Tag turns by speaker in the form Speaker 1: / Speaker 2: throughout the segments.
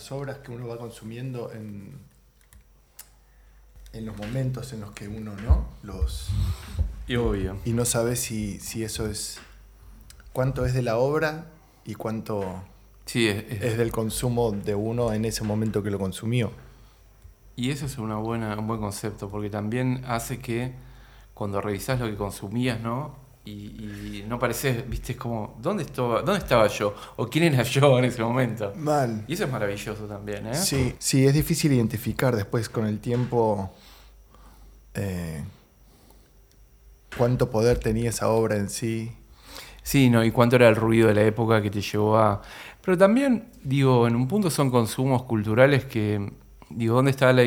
Speaker 1: las obras que uno va consumiendo en, en los momentos en los que uno no los
Speaker 2: Y obvio.
Speaker 1: y no sabe si, si eso es cuánto es de la obra y cuánto
Speaker 2: Sí, es- es-
Speaker 1: es del consumo de uno en ese momento que lo consumió.
Speaker 2: y eso es una buena, un buen concepto, porque también hace que cuando revisás lo que consumías, ¿no? Y, y no pareces, viste, es como, ¿dónde estaba, ¿dónde estaba yo? ¿O quién era yo en ese momento?
Speaker 1: Mal.
Speaker 2: Y eso es maravilloso también, ¿eh?
Speaker 1: Sí, sí, es difícil identificar después con el tiempo eh, cuánto poder tenía esa obra en sí.
Speaker 2: Sí, ¿no? Y cuánto era el ruido de la época que te llevó a... Pero también, digo, en un punto son consumos culturales que, digo, ¿dónde está la...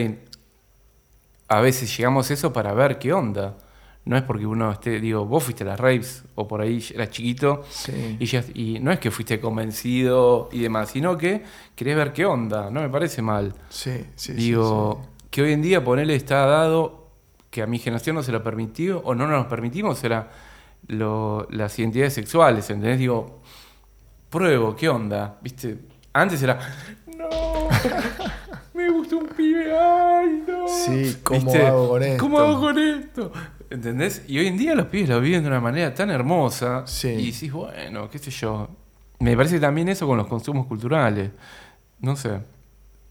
Speaker 2: A veces llegamos a eso para ver qué onda. No es porque uno esté, digo, vos fuiste a las raves o por ahí eras chiquito
Speaker 1: Sí.
Speaker 2: y, ya- y no es que fuiste convencido y demás, sino que querés ver qué onda, no me parece mal.
Speaker 1: Sí, sí, sí,
Speaker 2: digo,
Speaker 1: sí.
Speaker 2: que hoy en día ponerle está dado que a mi generación no se lo permitió o no nos permitimos era lo- las identidades sexuales, ¿entendés? Digo, pruebo, ¿qué onda? ¿Viste? Antes era, no, me gusta un pibe, ay, no.
Speaker 1: Sí, ¿cómo
Speaker 2: ¿Viste?
Speaker 1: hago con esto?
Speaker 2: ¿Cómo hago con esto? ¿Entendés? Y hoy en día los pibes lo viven de una manera tan hermosa.
Speaker 1: Sí.
Speaker 2: Y decís, bueno, qué sé yo. Me parece también eso con los consumos culturales. No sé.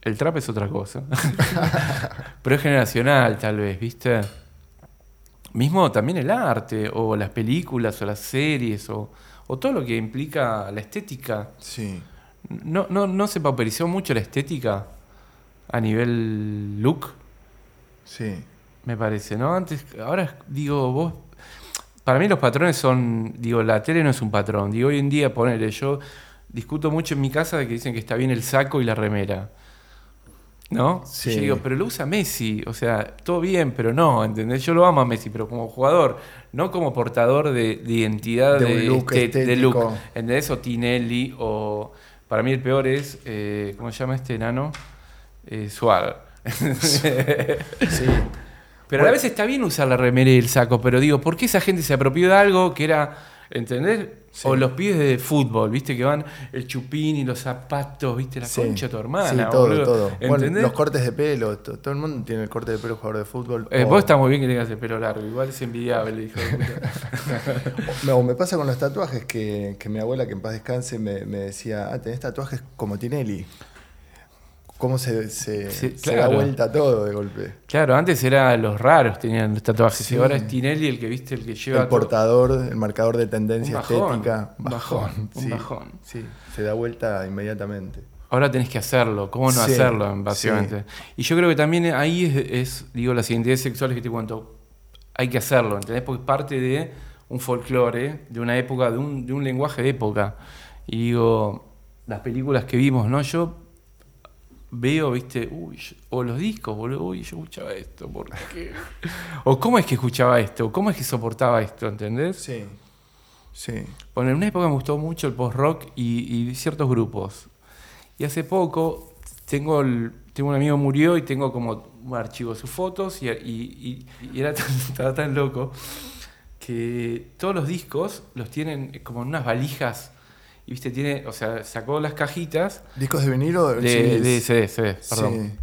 Speaker 2: El trap es otra cosa. Pero es generacional, tal vez, ¿viste? Mismo también el arte, o las películas, o las series, o, o todo lo que implica la estética.
Speaker 1: Sí.
Speaker 2: ¿No, no, ¿No se pauperizó mucho la estética a nivel look?
Speaker 1: Sí.
Speaker 2: Me parece, ¿no? Antes, ahora digo, vos. Para mí los patrones son. Digo, la tele no es un patrón. Digo, hoy en día, ponele, yo discuto mucho en mi casa de que dicen que está bien el saco y la remera. ¿No?
Speaker 1: Sí.
Speaker 2: Yo digo, pero lo usa Messi. O sea, todo bien, pero no, ¿entendés? Yo lo amo a Messi, pero como jugador, no como portador de, de identidad
Speaker 1: De look
Speaker 2: este- de look. ¿Entendés? O Tinelli, o. Para mí el peor es. eh, ¿Cómo se llama este enano? Eh, Suárez.
Speaker 1: Sí.
Speaker 2: Pero a veces está bien usar la remera y el saco, pero digo, ¿por qué esa gente se apropió de algo que era, ¿entendés?
Speaker 1: Sí.
Speaker 2: O los pies de fútbol, ¿viste? Que van el chupín y los zapatos, ¿viste? La
Speaker 1: Sí.
Speaker 2: concha de tu hermana,
Speaker 1: Sí, todo,
Speaker 2: boludo.
Speaker 1: todo. Bueno, los cortes de pelo, to- todo el mundo tiene el corte de pelo jugador de fútbol.
Speaker 2: Eh,
Speaker 1: o-
Speaker 2: vos está muy bien que tengas el pelo largo, igual es envidiable, hijo de puta.
Speaker 1: No, me pasa con los tatuajes que, que mi abuela, que en paz descanse, me, me decía, ah, tenés tatuajes como Tinelli. ¿Cómo se, se,
Speaker 2: Sí,
Speaker 1: se da vuelta todo de golpe?
Speaker 2: Claro, antes era los raros tenían los tatuajes,
Speaker 1: Sí.
Speaker 2: y ahora es Tinelli el que viste, el que lleva
Speaker 1: El
Speaker 2: todo-
Speaker 1: portador, el marcador de tendencia
Speaker 2: Un bajón,
Speaker 1: estética.
Speaker 2: un bajón, un
Speaker 1: sí,
Speaker 2: bajón.
Speaker 1: Sí, se da vuelta inmediatamente.
Speaker 2: Ahora tenés que hacerlo, ¿cómo no hacerlo, básicamente? Y yo creo que también ahí es, es, digo, las identidades sexuales que te cuento, hay que hacerlo, ¿entendés? Porque es parte de un folclore, de una época, de un, de un lenguaje de época. Y digo, las películas que vimos, ¿no? Yo veo, viste, uy, o los discos, boludo, uy, yo escuchaba esto, ¿por qué? o cómo es que escuchaba esto, cómo es que soportaba esto, ¿entendés?
Speaker 1: Sí, sí.
Speaker 2: Bueno, en una época me gustó mucho el post-rock y, y ciertos grupos. Y hace poco tengo, el- tengo un amigo murió y tengo como un archivo de sus fotos y, y- y- y era tan, estaba tan loco que todos los discos los tienen como en unas valijas. Y viste, tiene, o sea, sacó las cajitas
Speaker 1: ¿Discos de vinilo?
Speaker 2: de,
Speaker 1: CDs?
Speaker 2: de CD, CD, perdón.
Speaker 1: Sí.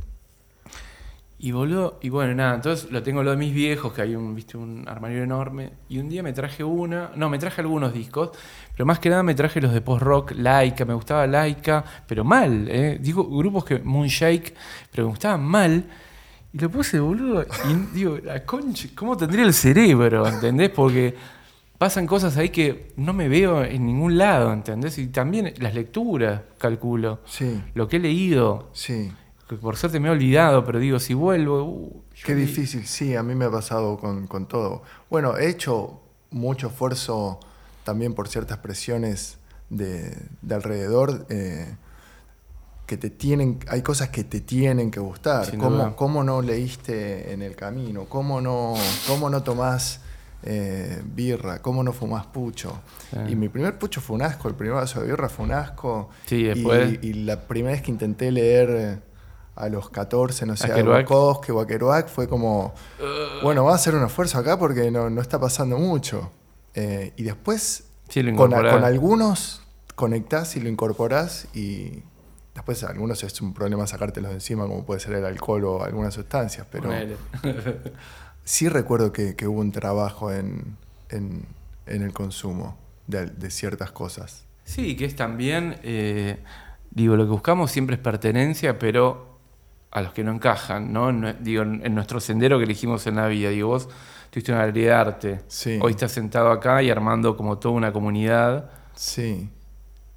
Speaker 2: Y voló, y bueno, nada, entonces lo tengo lo de mis viejos, que hay un, viste, un armario enorme. Y un día me traje una, no, me traje algunos discos, pero más que nada me traje los de post-rock, Laika, me gustaba Laika, pero mal, ¿eh? Digo, grupos que, Moonshake, pero me gustaban mal. Y lo puse, boludo, y digo, la concha, ¿cómo tendría el cerebro? ¿Entendés? Porque pasan cosas ahí que no me veo en ningún lado, ¿entendés? Y también las lecturas, calculo.
Speaker 1: Sí,
Speaker 2: Lo que he leído,
Speaker 1: sí.
Speaker 2: que por suerte me he olvidado, pero digo, si vuelvo. uh,
Speaker 1: Qué difícil, sí, a mí me ha pasado con, con todo. Bueno, he hecho mucho esfuerzo también por ciertas presiones de, de alrededor, eh, que te tienen, hay cosas que te tienen que gustar. ¿Cómo, cómo no leíste en el camino? ¿Cómo no, cómo no tomás eh, birra? ¿Cómo no fumás pucho?
Speaker 2: Sí.
Speaker 1: Y mi primer pucho fue un asco, el primer vaso de birra fue un asco.
Speaker 2: Sí,
Speaker 1: Y-
Speaker 2: después-
Speaker 1: Y, la primera vez que intenté leer eh, a los 14, no sé,
Speaker 2: ¿A
Speaker 1: a
Speaker 2: Kerouac?
Speaker 1: Bukowski o a Kerouac, fue como, bueno, vamos a hacer un esfuerzo acá porque no, no está pasando mucho. Eh, y después,
Speaker 2: Sí,
Speaker 1: con, algunos conectás y lo incorporás y Después, algunos es un problema sacártelos de encima, como puede ser el alcohol o algunas sustancias, pero. sí recuerdo que, que hubo un trabajo en, en- en el consumo de, de ciertas cosas.
Speaker 2: Sí, que es también, eh, digo, lo que buscamos siempre es pertenencia, pero a los que no encajan, ¿no? Digo, en en nuestro sendero que elegimos en la vida. Digo, vos tuviste una galería de arte,
Speaker 1: Sí.
Speaker 2: hoy estás sentado acá y armando como toda una comunidad
Speaker 1: Sí,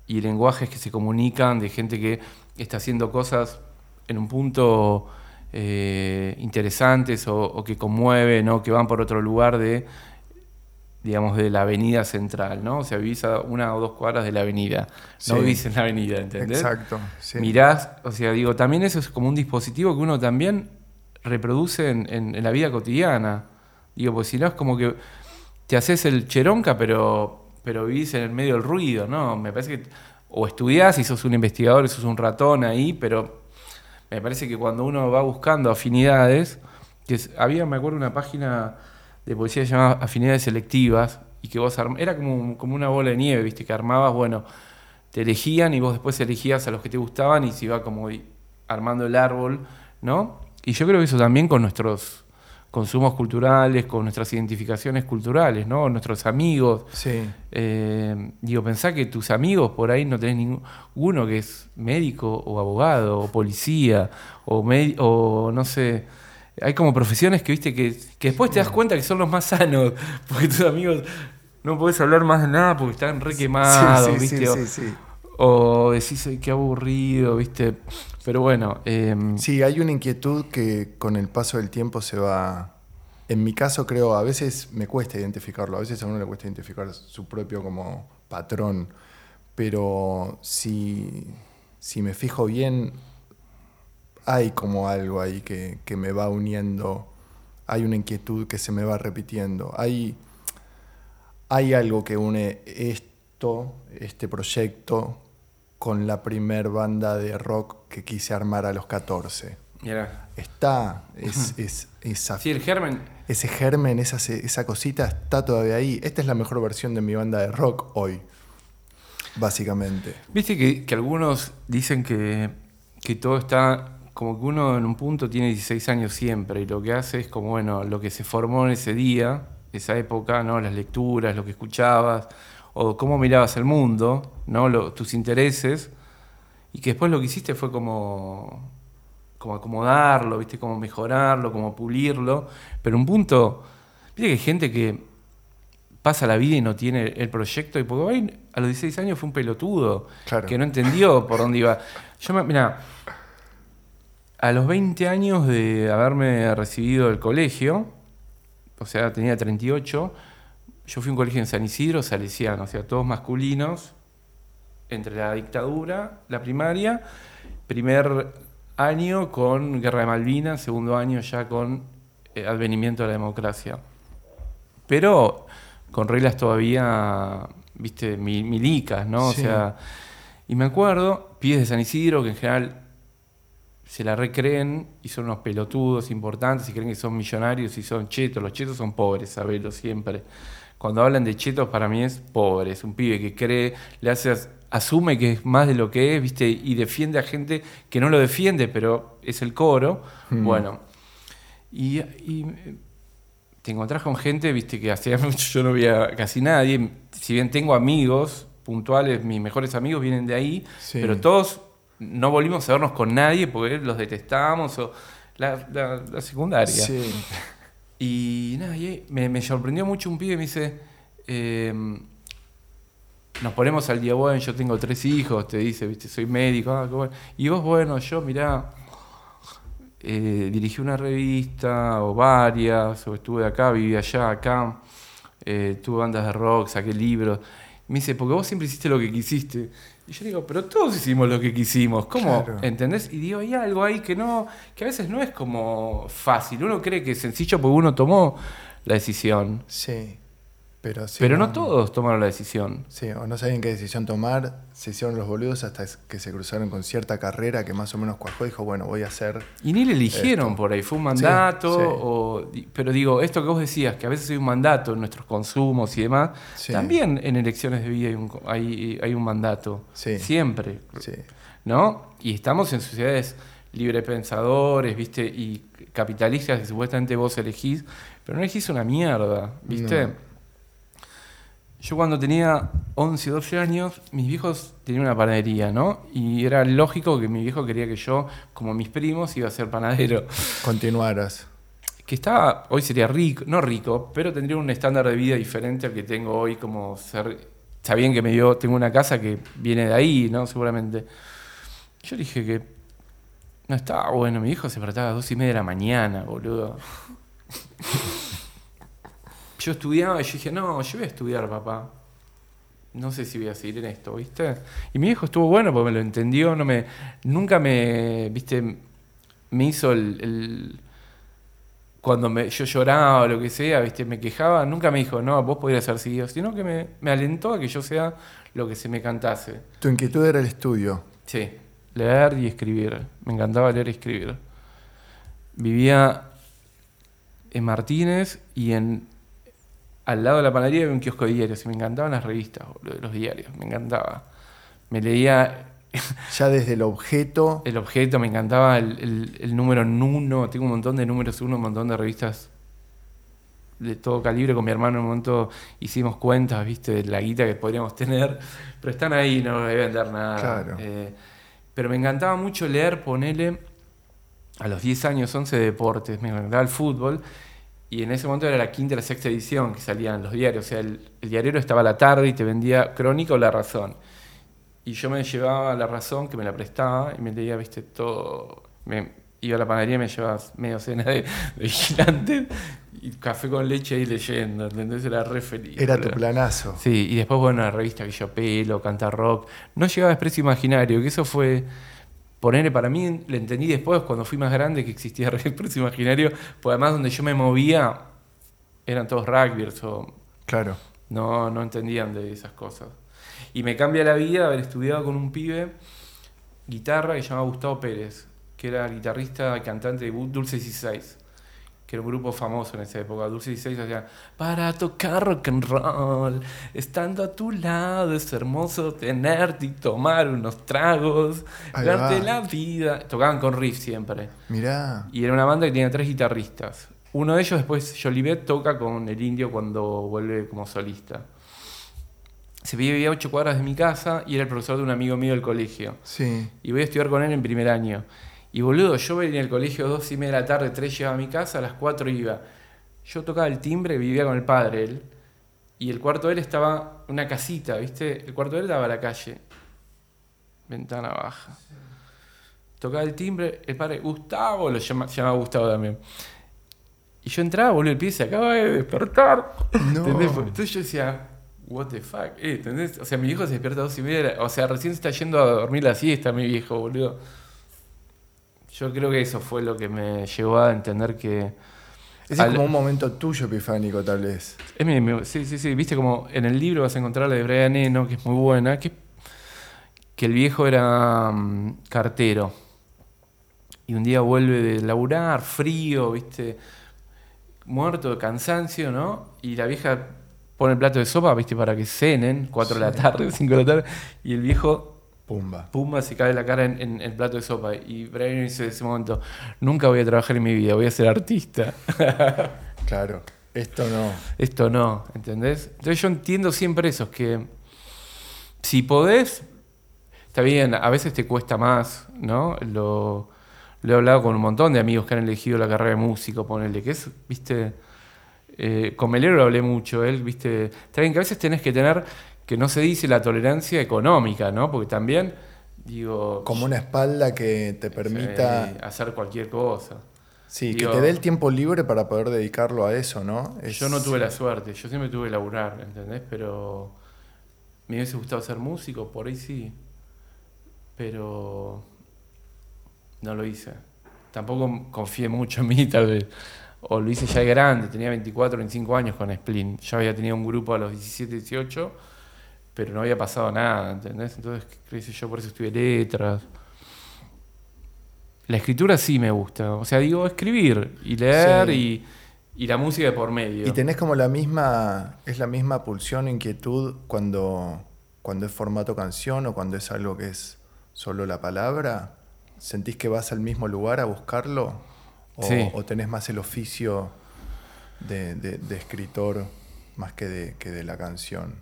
Speaker 2: y lenguajes que se comunican de gente que está haciendo cosas en un punto eh, interesantes o, o que conmueven o que van por otro lugar de digamos de la avenida central, ¿no? O sea, vivís a una o dos cuadras de la avenida, no vivís en la avenida, ¿entendés?
Speaker 1: exacto. sí.
Speaker 2: Mirás, o sea, digo, también eso es como un dispositivo que uno también reproduce en, en- en la vida cotidiana. Digo, pues si no es como que te haces el cheronca, pero, pero vivís en el medio del ruido, ¿no? Me parece que o estudiás y sos un investigador y sos un ratón ahí, pero me parece que cuando uno va buscando afinidades, que había, me acuerdo, una página de poesía llamada Afinidades Selectivas, y que vos arm- era como, como una bola de nieve, ¿viste? Que armabas, bueno, te elegían y vos después elegías a los que te gustaban y se iba como armando el árbol, ¿no? Y yo creo que eso también con nuestros consumos culturales, con nuestras identificaciones culturales, ¿no? Nuestros amigos.
Speaker 1: Sí,
Speaker 2: Eh, digo, pensá que tus amigos por ahí no tenés ninguno que es médico o abogado o policía o, no sé. Hay como profesiones que viste que, que después te das cuenta que son los más sanos, porque tus amigos no podés hablar más de nada porque están re quemados,
Speaker 1: sí, sí,
Speaker 2: ¿viste?
Speaker 1: sí,
Speaker 2: o, o decís, "Ay, qué aburrido, ¿viste? Pero bueno, em,
Speaker 1: Sí, hay una inquietud que con el paso del tiempo se va... En mi caso creo, a veces me cuesta identificarlo, a veces a uno le cuesta identificar su propio como patrón, pero si, si me fijo bien, hay como algo ahí que, que me va uniendo, hay una inquietud que se me va repitiendo, hay, hay algo que une esto, este proyecto, con la primer banda de rock que quise armar a los 14.
Speaker 2: mirá.
Speaker 1: Está, es, es, esa-
Speaker 2: Sí, el germen,
Speaker 1: ese germen, esa, esa cosita está todavía ahí. Esta es la mejor versión de mi banda de rock hoy, básicamente.
Speaker 2: Viste que, que algunos dicen que, que todo está, como que uno en un punto tiene 16 años siempre y lo que hace es como, bueno, lo que se formó en ese día, esa época, ¿no? Las lecturas, lo que escuchabas, o cómo mirabas el mundo, ¿no? Lo- tus intereses, y que después lo que hiciste fue como, como acomodarlo, ¿viste? Como mejorarlo, como pulirlo, pero un punto, viste que hay gente que pasa la vida y no tiene el proyecto, y porque a los 16 años fue un pelotudo,
Speaker 1: Claro.
Speaker 2: que no entendió por dónde iba. Yo, me- mira, a los 20 años de haberme recibido del colegio, o sea, tenía 38, yo fui a un colegio en San Isidro, salesiano, o sea, todos masculinos, entre la dictadura, la primaria, primer año con Guerra de Malvinas, segundo año ya con eh, advenimiento de la democracia. Pero con reglas todavía, viste, mi- milicas, ¿no?
Speaker 1: Sí.
Speaker 2: O sea, y me acuerdo, pies de San Isidro, que en general se la recreen y son unos pelotudos importantes y creen que son millonarios y son chetos. Los chetos son pobres, sabelo siempre. Cuando hablan de chetos, para mí es pobre, es un pibe que cree, le hace, asume que es más de lo que es, ¿viste? Y defiende a gente que no lo defiende, pero es el coro.
Speaker 1: Mm.
Speaker 2: Bueno, y, y, te encontrás con gente, viste, que hacía mucho yo no veía casi nadie. Si bien tengo amigos puntuales, mis mejores amigos vienen de ahí,
Speaker 1: Sí.
Speaker 2: pero todos no volvimos a vernos con nadie porque los detestábamos o la, la- la secundaria.
Speaker 1: Sí,
Speaker 2: Y nada, y me, me sorprendió mucho un pibe, me dice, eh, nos ponemos al día, bueno, yo tengo tres hijos, te dice, viste, soy médico, ah, qué bueno. y vos, bueno, yo, mirá, eh, dirigí una revista o varias, o estuve acá, viví allá, acá, eh, tuve bandas de rock, saqué libros. Me dice, porque vos siempre hiciste lo que quisiste. Y yo digo, pero todos hicimos lo que quisimos, ¿cómo?
Speaker 1: Claro.
Speaker 2: ¿Entendés? Y digo, hay algo ahí que no, que a veces no es como fácil. Uno cree que es sencillo porque uno tomó la decisión.
Speaker 1: sí. Pero, sí,
Speaker 2: pero no todos tomaron la decisión.
Speaker 1: Sí, o no sabían qué decisión tomar, se hicieron los boludos hasta que se cruzaron con cierta carrera que más o menos cuajó y dijo, bueno, voy a hacer...
Speaker 2: Y ni le eligieron
Speaker 1: Esto.
Speaker 2: por ahí, fue un mandato,
Speaker 1: sí.
Speaker 2: o- pero digo, esto que vos decías, que a veces hay un mandato en nuestros consumos y demás, también en elecciones de vida hay un, hay, hay un mandato.
Speaker 1: Sí.
Speaker 2: Siempre.
Speaker 1: Sí.
Speaker 2: ¿no? Y estamos en sociedades librepensadores, ¿viste? Y capitalistas que supuestamente vos elegís, pero no elegís una mierda, ¿viste?
Speaker 1: No.
Speaker 2: Yo cuando tenía 11, 12 años, mis viejos tenían una panadería, ¿no? Y era lógico que mi viejo quería que yo, como mis primos, iba a ser panadero.
Speaker 1: Continuaras.
Speaker 2: Que estaba, hoy sería rico, no rico, pero tendría un estándar de vida diferente al que tengo hoy, como ser... Está bien que me dio, tengo una casa que viene de ahí, ¿no? Seguramente. Yo dije que no estaba bueno, mi hijo se despertaba a las dos y media de la mañana, boludo. Yo estudiaba y yo dije, no, yo voy a estudiar, papá. No sé si voy a seguir en esto, ¿viste? Y mi hijo estuvo bueno porque me lo entendió, no me, nunca me, ¿viste? Me hizo el, el- cuando me, yo lloraba o lo que sea, ¿viste? Me quejaba, nunca me dijo, no, vos podrías haber seguido, sino que me, me alentó a que yo sea lo que se me cantase.
Speaker 1: Tu inquietud era el estudio.
Speaker 2: Sí, leer y escribir. Me encantaba leer y escribir. Vivía en Martínez y en al lado de la panadería había un kiosco de diarios y me encantaban las revistas, boludo, los diarios, me encantaba. Me leía
Speaker 1: Ya desde el objeto.
Speaker 2: el objeto, me encantaba el, el- el número en uno, tengo un montón de números uno, un montón de revistas de todo calibre. Con mi hermano en un momento hicimos cuentas, viste, de la guita que podríamos tener, pero están ahí, no voy a vender nada.
Speaker 1: Claro.
Speaker 2: Eh, pero me encantaba mucho leer, ponele, a los 10 años, 11 deportes, me encantaba el fútbol. Y en ese momento era la quinta y la sexta edición que salían los diarios. O sea, el, el diario estaba a la tarde y te vendía Crónica o La Razón. Y yo me llevaba La Razón, que me la prestaba, y me leía, viste, todo. Me, iba a la panadería y me llevaba medio cena de, de vigilante y café con leche ahí leyendo, ¿entendés? Era re feliz.
Speaker 1: Era tu planazo.
Speaker 2: Sí, y después, bueno, la revista que yo pelo, canta rock. No llegaba a Expreso Imaginario, que eso fue. Ponerle para mí, le entendí después, cuando fui más grande, que existía Expreso Imaginario, pues además donde yo me movía eran todos rugbyers o
Speaker 1: Claro.
Speaker 2: no, no entendían de esas cosas. Y me cambia la vida haber estudiado con un pibe guitarra que se llamaba Gustavo Pérez, que era guitarrista cantante de Dulce 16, que era un grupo famoso en esa época. Dulce 16 hacía, para tocar rock and roll, estando a tu lado es hermoso tenerte y tomar unos tragos,
Speaker 1: Ahí
Speaker 2: darte
Speaker 1: va.
Speaker 2: la vida. Tocaban con riff siempre.
Speaker 1: Mirá.
Speaker 2: Y era una banda que tenía tres guitarristas. Uno de ellos después, Jolivet, toca con el indio cuando vuelve como solista. Se vivía a ocho cuadras de mi casa y era el profesor de un amigo mío del colegio.
Speaker 1: Sí.
Speaker 2: Y voy a estudiar con él en primer año. Y boludo, yo venía al colegio a dos y media de la tarde, tres llegaba a mi casa, a las cuatro iba. Yo tocaba el timbre, vivía con el padre él. Y el cuarto de él estaba una casita, ¿viste? El cuarto de él daba a la calle. Ventana baja. Tocaba el timbre, el padre, Gustavo, lo llama- llamaba Gustavo también. Y yo entraba, boludo, el pie se acaba de despertar.
Speaker 1: No.
Speaker 2: ¿Entendés? Entonces yo decía, what the fuck, eh, ¿entendés? O sea, mi viejo se despierta a dos y media, de la- o sea, recién se está yendo a dormir la siesta, mi viejo, boludo. Yo creo que eso fue lo que me llevó a entender que...
Speaker 1: Ese
Speaker 2: Al-
Speaker 1: es como un momento tuyo epifánico, tal vez.
Speaker 2: Es mi- mi- sí, sí, sí, viste como en el libro vas a encontrar la de Brian Eno, que es muy buena, que, que el viejo era mm, cartero. Y un día vuelve de laburar, frío, viste, muerto de cansancio, ¿no? Y la vieja pone el plato de sopa, viste, para que cenen, 4 de la tarde, 5 de la tarde, y el viejo
Speaker 1: Pumba.
Speaker 2: Pumba se cae la cara en, en el plato de sopa. Y Brian dice en ese momento, nunca voy a trabajar en mi vida, voy a ser artista.
Speaker 1: Claro. Esto no.
Speaker 2: Esto no, ¿entendés? Entonces yo entiendo siempre eso, que si podés, está bien, a veces te cuesta más, ¿no? Lo, lo he hablado con un montón de amigos que han elegido la carrera de músico, ponerle, que es, viste, eh, con Melero lo hablé mucho, él, viste, está bien que a veces tenés que tener, que no se dice la tolerancia económica, ¿no? Porque también, digo...
Speaker 1: Como una espalda que te permita.
Speaker 2: Hacer cualquier cosa.
Speaker 1: Sí,
Speaker 2: digo-
Speaker 1: que te dé el tiempo libre para poder dedicarlo a eso, ¿no? Es-
Speaker 2: Yo no tuve la suerte, yo siempre tuve que laburar, ¿entendés? Pero me hubiese gustado ser músico, por ahí sí. Pero no lo hice. Tampoco confié mucho en mí, tal vez. O lo hice ya de grande, tenía 24, 25 años con Splin. Ya había tenido un grupo a los 17, 18, pero no había pasado nada, ¿entendés? Entonces, qué sé yo, por eso estudié letras. La escritura sí me gusta. O sea, digo, escribir y leer
Speaker 1: Sí.
Speaker 2: y, y la música de por medio.
Speaker 1: Y tenés como la misma. Es la misma pulsión, inquietud cuando, cuando es formato canción o cuando es algo que es solo la palabra, ¿sentís que vas al mismo lugar a buscarlo? ¿O,
Speaker 2: Sí.
Speaker 1: o tenés más el oficio de, de- de escritor más que de, que de la canción?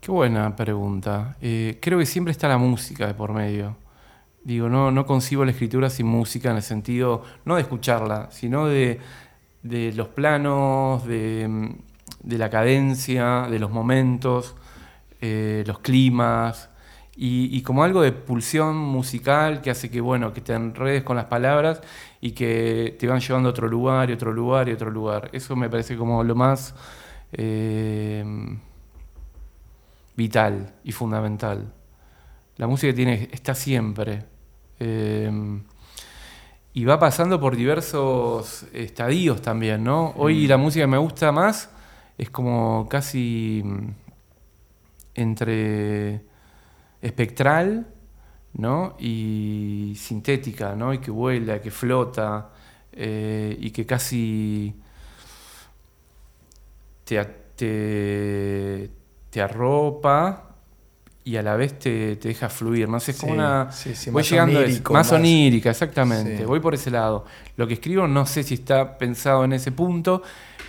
Speaker 2: Qué buena pregunta. Eh, creo que siempre está la música de por medio. Digo, no, no concibo la escritura sin música en el sentido, no de escucharla, sino de, de los planos, de, mm, de la cadencia, de los momentos, eh, los climas, y, como algo de pulsión musical que hace que, bueno, que te enredes con las palabras y que te van llevando a otro lugar y otro lugar y otro lugar. Eso me parece como lo más... eh, vital y fundamental. La música tiene, está siempre. eh, y va pasando por diversos estadios también, ¿no? Hoy la música que me gusta más es como casi mm, entre espectral, ¿no? Y sintética, ¿no? Y que vuela, que flota, eh, y que casi te, te arropa y a la vez te, te deja fluir. No sé, es como
Speaker 1: Sí,
Speaker 2: una.
Speaker 1: sí, sí,
Speaker 2: voy
Speaker 1: más
Speaker 2: llegando a más
Speaker 1: más-
Speaker 2: onírica, exactamente. Voy por ese lado. Lo que escribo no sé si está pensado en ese punto,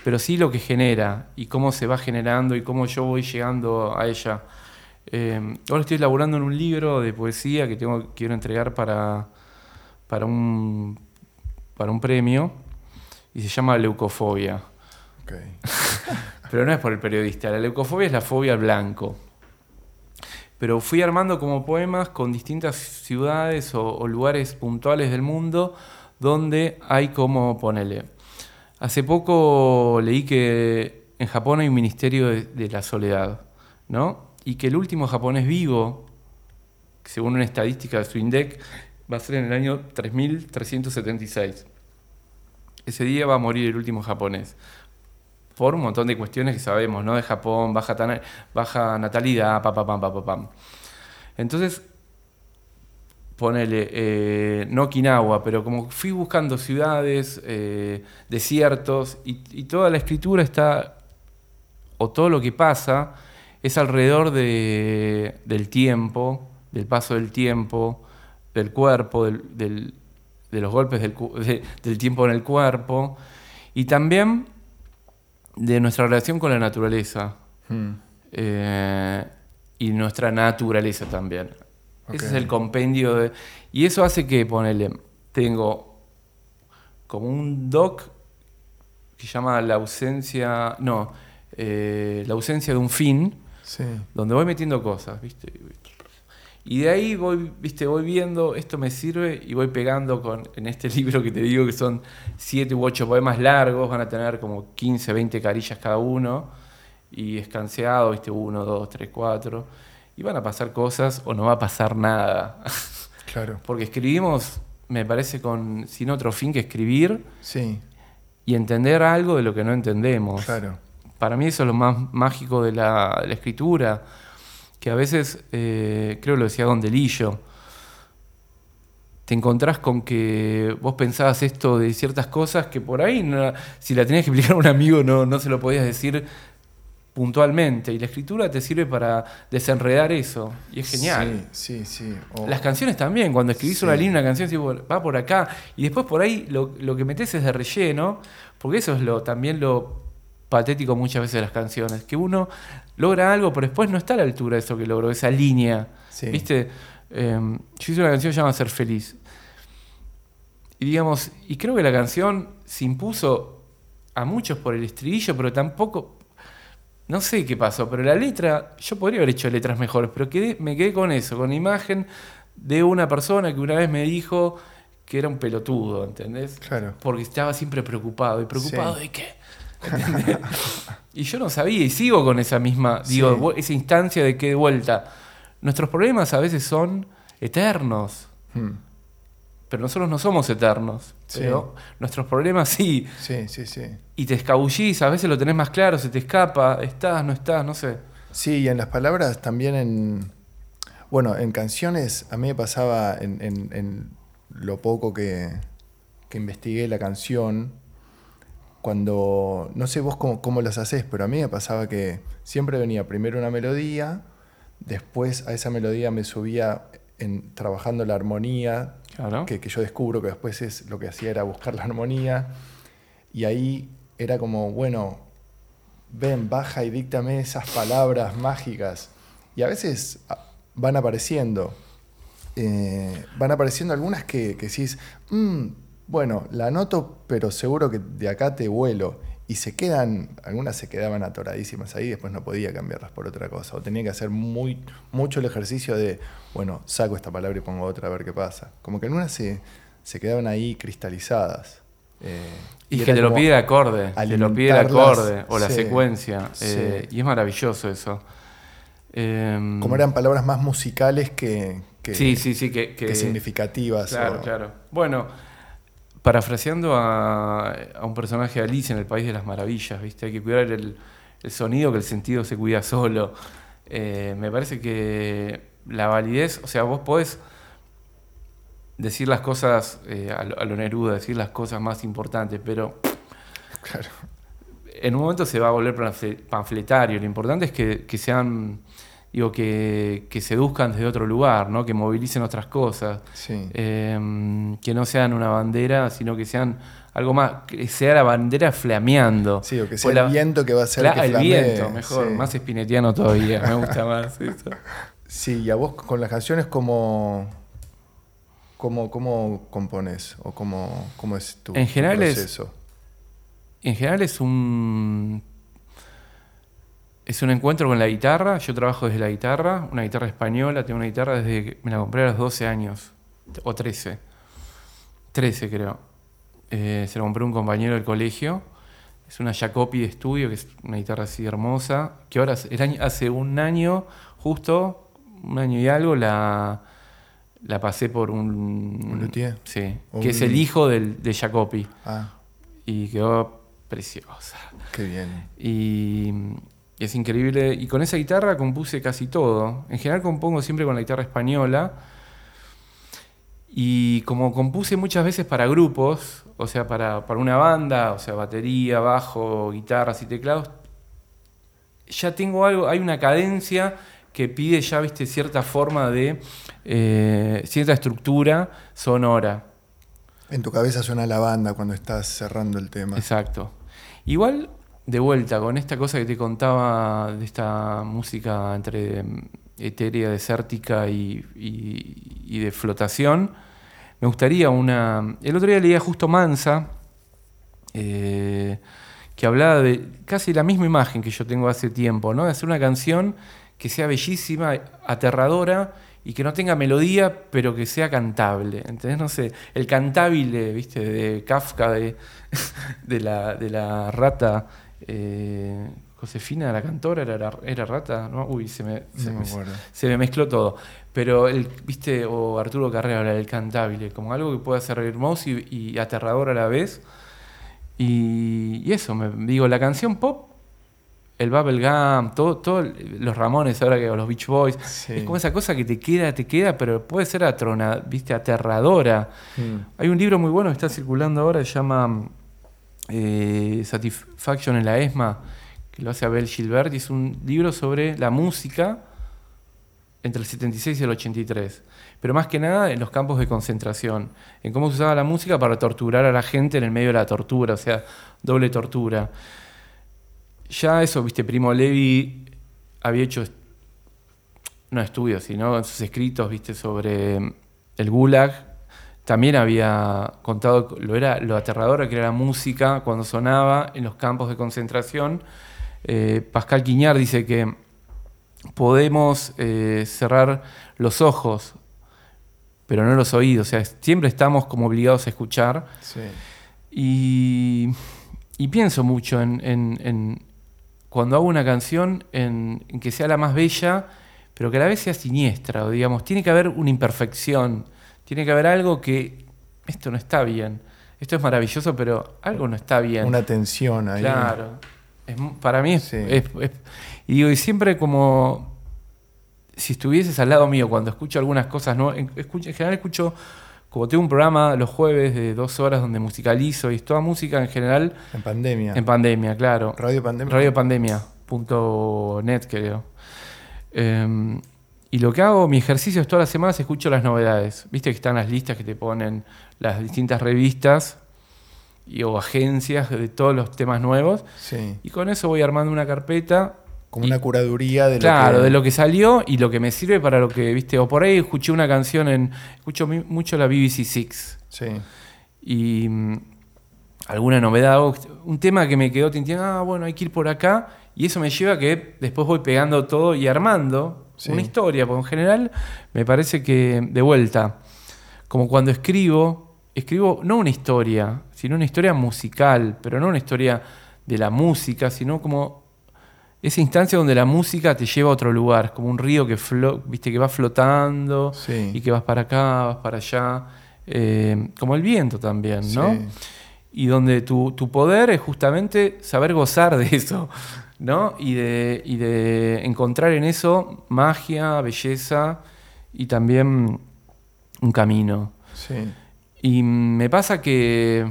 Speaker 2: pero sí lo que genera y cómo se va generando y cómo yo voy llegando a ella. Eh, ahora estoy elaborando en un libro de poesía que tengo, quiero entregar para, para, un, para un premio y se llama Leucofobia.
Speaker 1: Ok.
Speaker 2: Pero no es por el periodista. La leucofobia es la fobia al blanco. Pero fui armando como poemas con distintas ciudades o, lugares puntuales del mundo donde hay como ponele. Hace poco leí que en Japón hay un ministerio de, la soledad, ¿no? Y que el último japonés vivo, según una estadística de su INDEC, va a ser en el año 3376. Ese día va a morir el último japonés por un montón de cuestiones que sabemos, ¿no? De Japón, baja, tana- baja natalidad, pa, pa, pam, pa, pa, pam. Entonces, ponele, eh, no Okinawa, pero como fui buscando ciudades, eh, desiertos, y, toda la escritura está, o todo lo que pasa, es alrededor de- del tiempo, del paso del tiempo, del cuerpo, del- de los golpes del, de- del tiempo en el cuerpo, y también de nuestra relación con la naturaleza
Speaker 1: Hmm.
Speaker 2: eh, y nuestra naturaleza también. Ese es el compendio de... Y eso hace que, ponele, tengo como un doc que llama la ausencia, no, eh, la ausencia de un fin,
Speaker 1: Sí.
Speaker 2: donde voy metiendo cosas, ¿viste? Y de ahí voy, ¿viste? voy viendo, esto me sirve y voy pegando con, en este libro que te digo que son siete u ocho poemas largos, van a tener como 15, 20 carillas cada uno, y escanseado, ¿viste? Uno, dos, tres, cuatro, y van a pasar cosas o no va a pasar nada.
Speaker 1: Claro.
Speaker 2: Porque escribimos, me parece, con sin otro fin que escribir
Speaker 1: Sí,
Speaker 2: y entender algo de lo que no entendemos.
Speaker 1: claro.
Speaker 2: Para mí eso es lo más mágico de la, de la escritura, que a veces, eh, creo lo decía Don Delillo, te encontrás con que vos pensabas esto de ciertas cosas que por ahí, no- si la tenías que explicar a un amigo, no, no se lo podías decir puntualmente. Y la escritura te sirve para desenredar eso. Y es genial.
Speaker 1: Sí, sí, sí.
Speaker 2: Las canciones también, cuando escribís
Speaker 1: Sí.
Speaker 2: una línea, una canción, va por acá, y después por ahí lo, lo que metes es de relleno, porque eso es lo también lo patético muchas veces de las canciones, que uno logra algo, pero después no está a la altura de eso que logró, esa línea.
Speaker 1: Sí.
Speaker 2: ¿Viste? Eh, yo hice una canción que se llama Ser Feliz. Y digamos, y creo que la canción se impuso a muchos por el estribillo, pero tampoco. No sé qué pasó, pero la letra, yo podría haber hecho letras mejores, pero quedé, me quedé con eso, con la imagen de una persona que una vez me dijo que era un pelotudo, ¿entendés?
Speaker 1: Claro.
Speaker 2: Porque estaba siempre preocupado. ¿Y preocupado
Speaker 1: Sí.
Speaker 2: de qué? Y yo no sabía y sigo con esa misma, digo,
Speaker 1: Sí.
Speaker 2: esa instancia de que de vuelta. Nuestros problemas a veces son eternos,
Speaker 1: Hmm.
Speaker 2: pero nosotros no somos eternos.
Speaker 1: Sí.
Speaker 2: Pero nuestros problemas sí.
Speaker 1: Sí, sí, sí.
Speaker 2: Y te escabullís, a veces lo tenés más claro, se te escapa, estás, no estás, no sé.
Speaker 1: Sí, y en las palabras también en. Bueno, en canciones a mí me pasaba en, en- en lo poco que, que investigué la canción, cuando. No sé vos cómo, cómo las haces, pero a mí me pasaba que siempre venía primero una melodía, Después a esa melodía me subía en, trabajando la armonía,
Speaker 2: Claro.
Speaker 1: que, que yo descubro que después es lo que hacía era buscar la armonía. Y ahí era como, bueno, ven, baja y díctame esas palabras mágicas. Y a veces ah, van apareciendo. eh, van apareciendo algunas que, que decís, "Mm, bueno, la anoto, pero seguro que de acá te vuelo. Y se quedan, algunas se quedaban atoradísimas ahí, después no podía cambiarlas por otra cosa. O tenía que hacer muy, mucho el ejercicio de, bueno, saco esta palabra y pongo otra a ver qué pasa. Como que algunas se, se quedaban ahí cristalizadas. eh,
Speaker 2: Y, que
Speaker 1: era
Speaker 2: te lo pide el acorde, te lo pide el acorde o la
Speaker 1: sí,
Speaker 2: secuencia.
Speaker 1: sí.
Speaker 2: eh, y es maravilloso eso. Em,
Speaker 1: Como eran palabras más musicales que, que,
Speaker 2: sí, sí, sí, que,
Speaker 1: que
Speaker 2: que-
Speaker 1: significativas.
Speaker 2: Claro,
Speaker 1: o-
Speaker 2: claro. Bueno, parafraseando a, a un personaje de Alice en el País de las Maravillas, ¿viste? Hay que cuidar el, el sonido, que el sentido se cuida solo. Eh, me parece que la validez, o sea, vos podés decir las cosas eh, a, lo, a lo Neruda, decir las cosas más importantes, pero
Speaker 1: Claro.
Speaker 2: en un momento se va a volver panfle- panfletario. Lo importante es que, que sean, digo, que, que seduzcan desde otro lugar, ¿no? Que movilicen otras cosas.
Speaker 1: Sí.
Speaker 2: Eh, que no sean una bandera, sino que sean algo más, que sea la bandera flameando.
Speaker 1: Sí, o que
Speaker 2: Pues
Speaker 1: sea
Speaker 2: la-
Speaker 1: el viento que va a hacer
Speaker 2: Claro,
Speaker 1: que
Speaker 2: el viento, mejor,
Speaker 1: sí.
Speaker 2: más espinetiano todavía, me gusta más eso.
Speaker 1: Sí, y a vos con las canciones, ¿cómo, cómo, cómo compones? ¿O cómo, cómo es tu,
Speaker 2: En
Speaker 1: tu
Speaker 2: general es-
Speaker 1: proceso?
Speaker 2: En general es un es un encuentro con la guitarra. Yo trabajo desde la guitarra, una guitarra española. Tengo una guitarra desde que me la compré a los 12 años, o 13. 13 creo. Eh, se la compré a un compañero del colegio. Es una Jacobi de estudio, que es una guitarra así hermosa. Que ahora, el año- hace un año, justo, un año y algo, la, la pasé por un.
Speaker 1: ¿Un luthier?
Speaker 2: Sí, que es el hijo del, de Jacobi.
Speaker 1: Ah,
Speaker 2: Y quedó preciosa.
Speaker 1: qué bien.
Speaker 2: Y es increíble. Y con esa guitarra compuse casi todo. En general compongo siempre con la guitarra española. Y como compuse muchas veces para grupos, o sea, para, para una banda, o sea, batería, bajo, guitarras y teclados, ya tengo algo, hay una cadencia que pide ya, viste, cierta forma de, eh, cierta estructura sonora.
Speaker 1: En tu cabeza suena la banda cuando estás cerrando el tema.
Speaker 2: Exacto. Igual, de vuelta, con esta cosa que te contaba de esta música entre mm, etérea, desértica y, de flotación, me gustaría una... El otro día leía justo Mansa, eh, que hablaba de casi la misma imagen que yo tengo hace tiempo, ¿no? De hacer una canción que sea bellísima, aterradora y que no tenga melodía, pero que sea cantable. ¿Entendés? No sé, el cantable, ¿viste? De Kafka, de, la, de la rata. Eh, Josefina, la cantora, era, era rata, ¿no? Uy, se me, se
Speaker 1: No
Speaker 2: me- se mezcló todo. Pero, el, ¿viste? O Arturo Carrera habla del cantable, como algo que pueda ser hermoso y, y aterrador a la vez. Y, y eso, me digo, la canción pop, el bubblegum, todo, todo, los Ramones ahora que los Beach Boys,
Speaker 1: Sí.
Speaker 2: es como esa cosa que te queda, te queda, pero puede ser atrona, viste, aterradora.
Speaker 1: Mm.
Speaker 2: Hay un libro muy bueno que está circulando ahora, se llama eh, Satisfaction en la ESMA, que lo hace Abel Gilbert, y es un libro sobre la música entre el 76 y el 83. Pero más que nada en los campos de concentración, en cómo se usaba la música para torturar a la gente en el medio de la tortura, o sea, doble tortura. Ya eso, viste, Primo Levi había hecho, no estudios, sino en sus escritos, viste, sobre el Gulag, también había contado lo, era, lo aterradora que era la música cuando sonaba en los campos de concentración. Eh, Pascal Quiñar dice que podemos eh, cerrar los ojos, pero no los oídos. O sea, siempre estamos como obligados a escuchar.
Speaker 1: Sí.
Speaker 2: Y, y pienso mucho en, en- en cuando hago una canción, en, en que sea la más bella, pero que a la vez sea siniestra. O digamos, tiene que haber una imperfección. Tiene que haber algo que esto no está bien. Esto es maravilloso, pero algo no está bien.
Speaker 1: Una tensión ahí.
Speaker 2: Claro. Es para mí es,
Speaker 1: Sí.
Speaker 2: es- es- Y digo, y siempre como. Si estuvieses al lado mío cuando escucho algunas cosas, ¿no? En, escucho- en general escucho. Como tengo un programa los jueves de dos horas donde musicalizo y es toda música en general
Speaker 1: En pandemia.
Speaker 2: en pandemia, claro.
Speaker 1: Radio pandemia.
Speaker 2: Radiopandemia.net, creo. Eh, Y lo que hago, mi ejercicio es todas las semanas escucho las novedades. Viste que están las listas que te ponen las distintas revistas y, o agencias de todos los temas nuevos.
Speaker 1: Sí.
Speaker 2: Y con eso voy armando una carpeta.
Speaker 1: Como
Speaker 2: Y-
Speaker 1: una curaduría de lo
Speaker 2: Claro,
Speaker 1: que...
Speaker 2: de lo que salió y lo que me sirve para lo que, viste, o por ahí escuché una canción en. Escucho mucho la BBC Six.
Speaker 1: Sí,
Speaker 2: y mm, alguna novedad, o un tema que me quedó tintiendo, ah, bueno, hay que ir por acá, y eso me lleva a que después voy pegando todo y armando
Speaker 1: Sí.
Speaker 2: una historia, porque en general me parece que, de vuelta, como cuando escribo, escribo no una historia, sino una historia musical, pero no una historia de la música, sino como esa instancia donde la música te lleva a otro lugar, como un río que, viste, que va flotando
Speaker 1: sí.
Speaker 2: y que vas para acá, vas para allá, eh, como el viento también, ¿no?
Speaker 1: Sí.
Speaker 2: Y donde tu, tu poder es justamente saber gozar de eso, ¿no? Y de, y de encontrar en eso magia, belleza y también un camino.
Speaker 1: Sí.
Speaker 2: Y me pasa que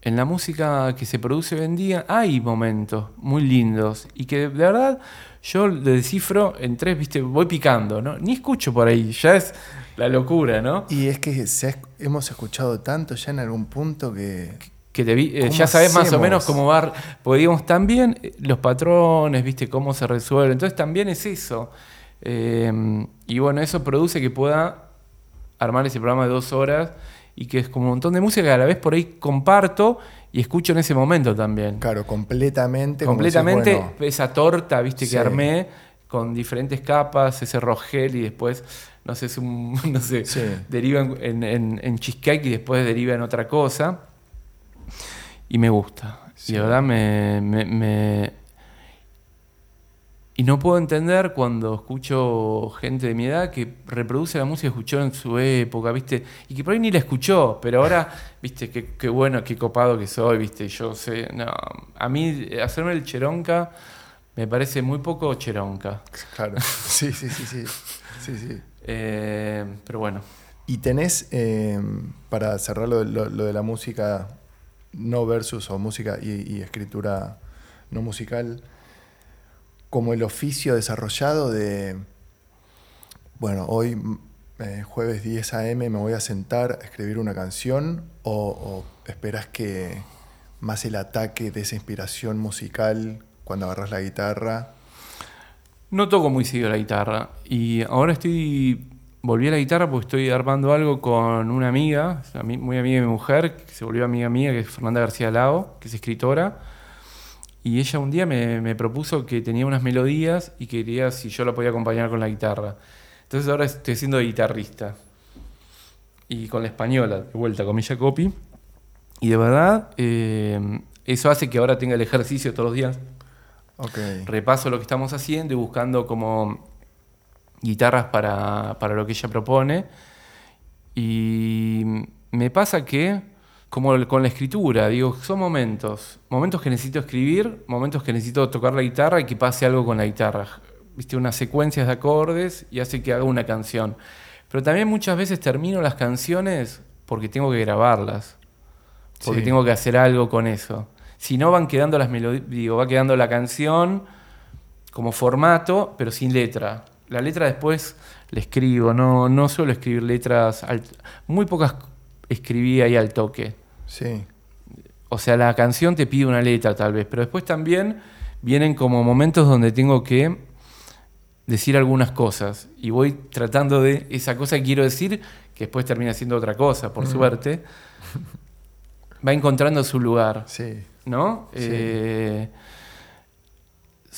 Speaker 2: en la música que se produce hoy en día hay momentos muy lindos y que de verdad yo le descifro en tres, viste, voy picando, ¿no? Ni escucho por ahí, ya es la locura, ¿no?
Speaker 1: Y es que se ha- hemos escuchado tanto ya en algún punto que...
Speaker 2: Que te vi- eh,
Speaker 1: ¿Cómo
Speaker 2: ya sabes más o menos cómo va, porque digamos también eh, los patrones, viste, cómo se resuelven, entonces también es eso. Eh, y bueno, eso produce que pueda armar ese programa de dos horas y que es como un montón de música que a la vez por ahí comparto y escucho en ese momento también.
Speaker 1: Claro, completamente. como decís,
Speaker 2: Completamente
Speaker 1: bueno,
Speaker 2: esa torta, viste,
Speaker 1: Sí.
Speaker 2: que armé con diferentes capas, ese rogel y después, no sé, es un, no sé,
Speaker 1: Sí.
Speaker 2: deriva en, en- en- en cheesecake y después deriva en otra cosa. Y me gusta.
Speaker 1: Sí.
Speaker 2: Y de verdad me, me- me- Y no puedo entender cuando escucho gente de mi edad que reproduce la música que escuchó en su época, ¿viste? Y que por ahí ni la escuchó, pero ahora, ¿viste? Qué, qué bueno, qué copado que soy, ¿viste? Yo sé. No, a mí eh, hacerme el cheronca me parece muy poco cheronca.
Speaker 1: Claro. Sí, sí, sí, sí. sí, sí.
Speaker 2: Eh, pero bueno.
Speaker 1: Y tenés, eh, para cerrar lo, lo- lo de la música no versus o música y, escritura no musical, como el oficio desarrollado de, bueno, hoy mm, eh, jueves 10 a.m. me voy a sentar a escribir una canción o, o esperás que más el ataque de esa inspiración musical cuando agarras la guitarra?
Speaker 2: No toco muy seguido la guitarra. Y ahora estoy. Volví a la guitarra porque estoy armando algo con una amiga, muy amiga de mi mujer, que se volvió amiga mía, que es Fernanda García Lao, que es escritora. Y ella un día me, me propuso que tenía unas melodías y quería si yo la podía acompañar con la guitarra. Entonces ahora estoy siendo guitarrista. Y con la española, de vuelta, con mi Jacopi. Y de verdad, eh, eso hace que ahora tenga el ejercicio todos los días
Speaker 1: Ok.
Speaker 2: repaso lo que estamos haciendo y buscando como guitarras para, para lo que ella propone. Y me pasa que, como con la escritura, digo, son momentos, momentos que necesito escribir, momentos que necesito tocar la guitarra y que pase algo con la guitarra. Viste, unas secuencias de acordes y hace que haga una canción. Pero también muchas veces termino las canciones porque tengo que grabarlas porque
Speaker 1: Sí.
Speaker 2: tengo que hacer algo con eso. Si no van quedando las melodías, digo, va quedando la canción como formato, pero sin letra. La letra después la escribo, no, no suelo escribir letras, al- muy pocas escribí ahí al toque.
Speaker 1: Sí.
Speaker 2: O sea, la canción te pide una letra tal vez, pero después también vienen como momentos donde tengo que decir algunas cosas y voy tratando de esa cosa que quiero decir, que después termina siendo otra cosa, por suerte, va encontrando su lugar.
Speaker 1: Sí.
Speaker 2: ¿no?
Speaker 1: Sí.
Speaker 2: Eh,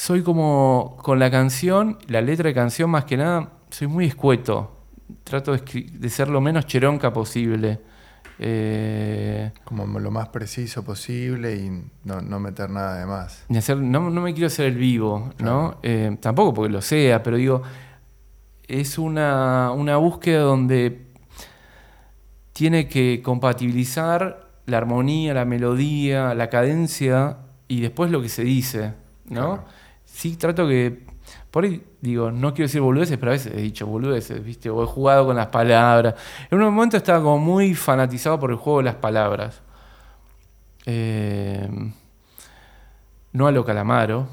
Speaker 2: soy como con la canción, la letra de canción más que nada, soy muy escueto. Trato de, ser lo menos cheronca posible. Eh,
Speaker 1: Como lo más preciso posible y no, no meter nada de más.
Speaker 2: ni hacer- no, no me quiero hacer el vivo, ¿no?
Speaker 1: Claro.
Speaker 2: Eh, tampoco porque lo sea, pero digo, es una, una búsqueda donde tiene que compatibilizar la armonía, la melodía, la cadencia y después lo que se dice, ¿no?
Speaker 1: Claro.
Speaker 2: Sí, trato que. Por ahí digo, no quiero decir boludeces, pero a veces he dicho boludeces, ¿viste? O he jugado con las palabras. En un momento estaba como muy fanatizado por el juego de las palabras. Eh, no a lo calamaro,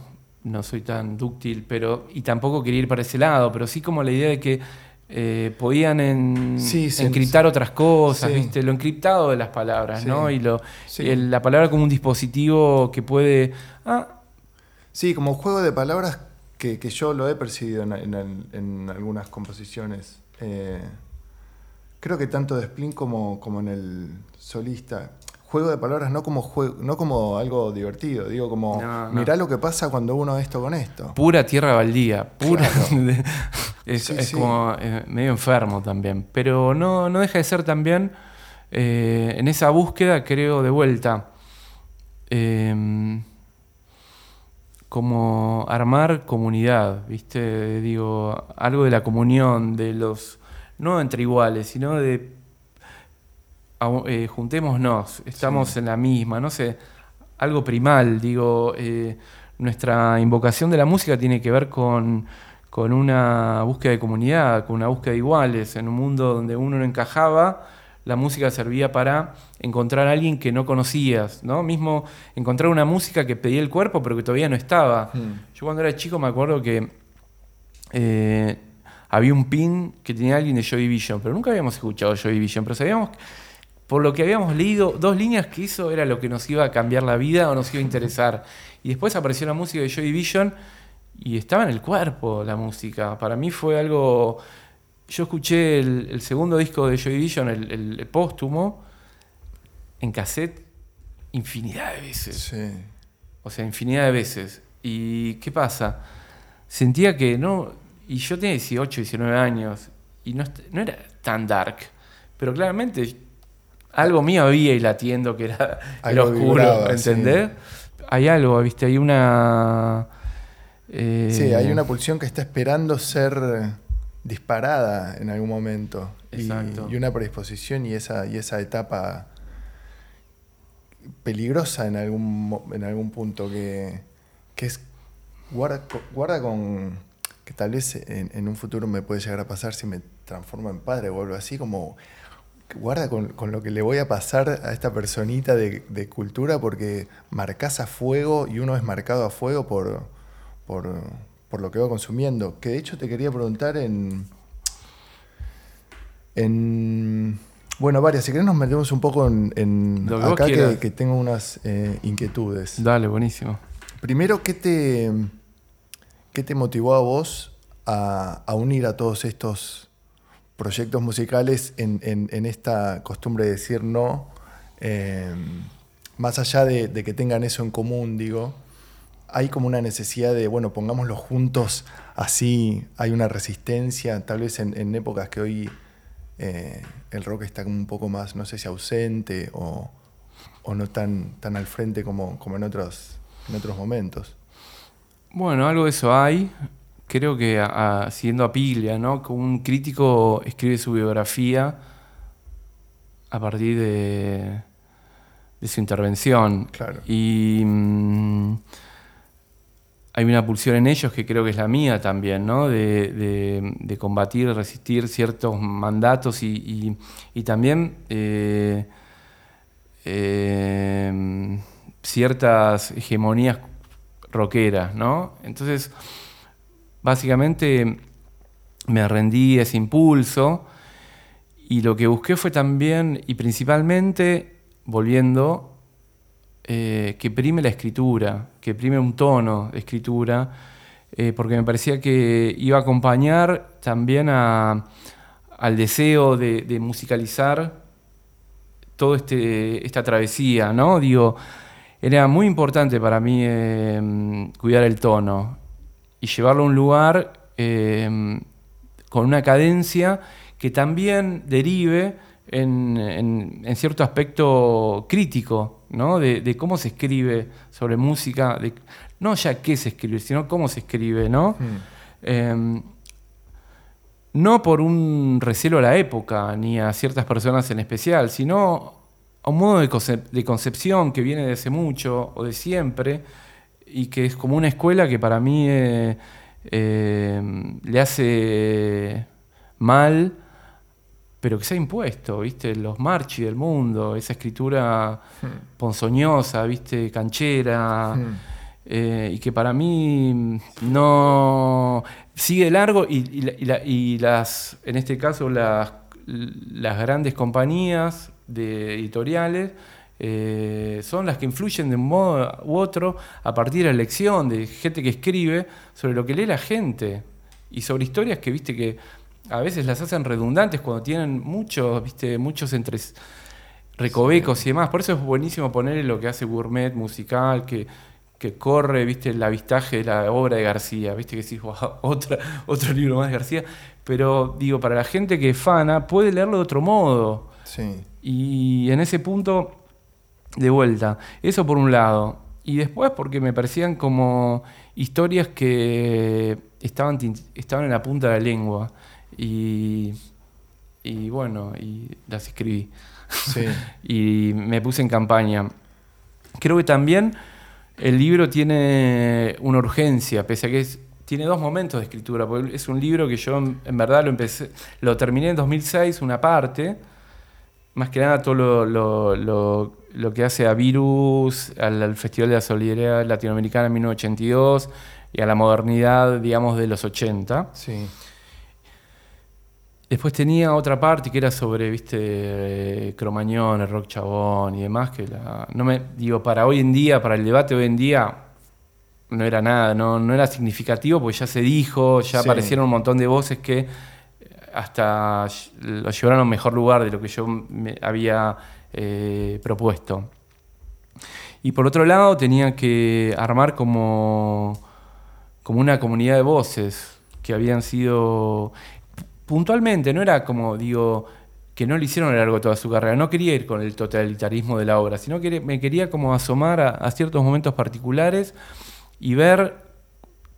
Speaker 2: no soy tan dúctil, pero y tampoco quería ir para ese lado, pero sí como la idea de que eh, podían en-
Speaker 1: Sí, sí,
Speaker 2: encriptar otras cosas. ¿viste? Lo encriptado de las palabras, ¿no? Y lo,
Speaker 1: sí.
Speaker 2: el- la palabra como un dispositivo que puede... Ah,
Speaker 1: Sí, como juego de palabras que, que yo lo he percibido en, en- en algunas composiciones. Eh, creo que tanto de Splin como, como en el solista. Juego de palabras no como, juego, no como algo divertido, digo como,
Speaker 2: No, no.
Speaker 1: mirá lo que pasa cuando uno esto con esto.
Speaker 2: pura tierra baldía, pura.
Speaker 1: Claro.
Speaker 2: es
Speaker 1: Sí,
Speaker 2: es
Speaker 1: sí.
Speaker 2: como eh, medio enfermo también. Pero no, no deja de ser también eh, en esa búsqueda, creo, de vuelta. eh, como armar comunidad, ¿viste? Digo, algo de la comunión, de los. no entre iguales, sino de. eh, juntémonos, estamos
Speaker 1: Sí.
Speaker 2: en la misma, no sé, algo primal, digo. eh, nuestra invocación de la música tiene que ver con, con una búsqueda de comunidad, con una búsqueda de iguales. En un mundo donde uno no encajaba, la música servía para encontrar a alguien que no conocías, ¿no? Mismo encontrar una música que pedía el cuerpo, pero que todavía no estaba.
Speaker 1: Hmm.
Speaker 2: Yo cuando era chico me acuerdo que eh, había un pin que tenía alguien de Joy Division, pero nunca habíamos escuchado Joy Division, pero sabíamos, por lo que habíamos leído, dos líneas que eso era lo que nos iba a cambiar la vida o nos iba a interesar. Y después apareció la música de Joy Division y estaba en el cuerpo la música. Para mí fue algo... Yo escuché el, el segundo disco de Joy Division, el, el- el póstumo, en cassette infinidad de veces.
Speaker 1: Sí.
Speaker 2: O sea, infinidad de veces. ¿Y qué pasa? Sentía que no. Y yo tenía 18, 19 años. Y no, era tan dark. Pero claramente algo mío había y latiendo que era,
Speaker 1: Algo
Speaker 2: oscuro.
Speaker 1: vibraba,
Speaker 2: ¿Entendés? Hay algo, ¿viste? Hay una. eh,
Speaker 1: Sí, hay una pulsión que está esperando ser disparada en algún momento. Y-
Speaker 2: Exacto.
Speaker 1: Y, una predisposición y esa, y esa etapa peligrosa en algún, en algún punto que, que es guarda, guarda con que tal vez en, en un futuro me puede llegar a pasar si me transformo en padre o algo así como guarda con, con lo que le voy a pasar a esta personita de, de cultura porque marcas a fuego y uno es marcado a fuego por, por, por lo que va consumiendo. Que de hecho te quería preguntar en. en bueno, varias. Si querés nos metemos un poco en, en
Speaker 2: Lo que vos
Speaker 1: acá que, que tengo unas eh, inquietudes.
Speaker 2: Dale, buenísimo.
Speaker 1: Primero, ¿qué te, qué te motivó a vos a, a unir a todos estos proyectos musicales en, en- en esta costumbre de decir no? Eh, más allá de, de que tengan eso en común, digo, hay como una necesidad de, bueno, pongámoslo juntos, así hay una resistencia, tal vez en, en épocas que hoy eh, el rock está como un poco más, no sé si ausente o, o no tan, tan al frente como, como en, otros, en otros momentos.
Speaker 2: Bueno, algo de eso hay. Creo que a- a- siguiendo a Piglia, ¿no? Como un crítico escribe su biografía a partir de, de su intervención.
Speaker 1: Claro.
Speaker 2: Y mm, hay una pulsión en ellos que creo que es la mía también, ¿no? De, combatir, resistir ciertos mandatos y, también eh, eh, ciertas hegemonías rockeras, ¿no? Entonces, básicamente me rendí ese impulso y lo que busqué fue también y principalmente volviendo eh, que prime la escritura, que prime un tono de escritura, eh, porque me parecía que iba a acompañar también al deseo de, musicalizar toda este, esta travesía, ¿no? Digo, era muy importante para mí eh, cuidar el tono y llevarlo a un lugar con una cadencia que también derive en cierto aspecto crítico, ¿no? De, de cómo se escribe sobre música, de, no ya qué se escribe, sino cómo se escribe, ¿no? Eh, no por un recelo a la época ni a ciertas personas en especial, sino a un modo de concepción que viene de hace mucho o de siempre y que es como una escuela que para mí eh, eh, le hace mal, pero que se ha impuesto, ¿viste? Los marchi del mundo, esa escritura ponzoñosa, ¿viste? Canchera.
Speaker 1: Hmm.
Speaker 2: eh, y que para mí no sigue largo y, y la- y la- y las, en este caso las, las grandes compañías de editoriales eh, son las que influyen de un modo u otro a partir de la elección de gente que escribe sobre lo que lee la gente y sobre historias que viste que a veces las hacen redundantes cuando tienen muchos, viste, muchos entre recovecos y demás. Por eso es buenísimo poner lo que hace Gourmet musical, que, que corre, viste, el avistaje de la obra de García, viste que decís, "Wow, otra, otro libro más de García. Pero digo, para la gente que es fana, puede leerlo de otro modo.
Speaker 1: Sí.
Speaker 2: Y en ese punto, de vuelta, eso por un lado. Y después porque me parecían como historias que estaban, estaban en la punta de la lengua. Y, y bueno, y las escribí.
Speaker 1: Sí.
Speaker 2: Y me puse en campaña. Creo que también el libro tiene una urgencia, pese a que es- tiene dos momentos de escritura. porque es un libro que yo en, verdad lo empecé, lo terminé en 2006, una parte. Más que nada todo lo, lo- lo- lo que hace a Virus, al, al Festival de la Solidaridad Latinoamericana en 1982 y a la modernidad, digamos, de los 80.
Speaker 1: Sí.
Speaker 2: Después tenía otra parte que era sobre, viste, Cromañón, el rock chabón y demás, que la, no me, digo, para hoy en día, para el debate hoy en día, no era nada, no, no era significativo porque ya se dijo, ya
Speaker 1: Sí.
Speaker 2: aparecieron un montón de voces que eh, hasta lo llevaron a un mejor lugar de lo que yo me había eh, propuesto. Y por otro lado tenía que armar como, como una comunidad de voces que habían sido puntualmente, no era como, digo, que no lo hicieron a lo largo de toda su carrera. No quería ir con el totalitarismo de la obra, sino que me quería como asomar a, ciertos momentos particulares y ver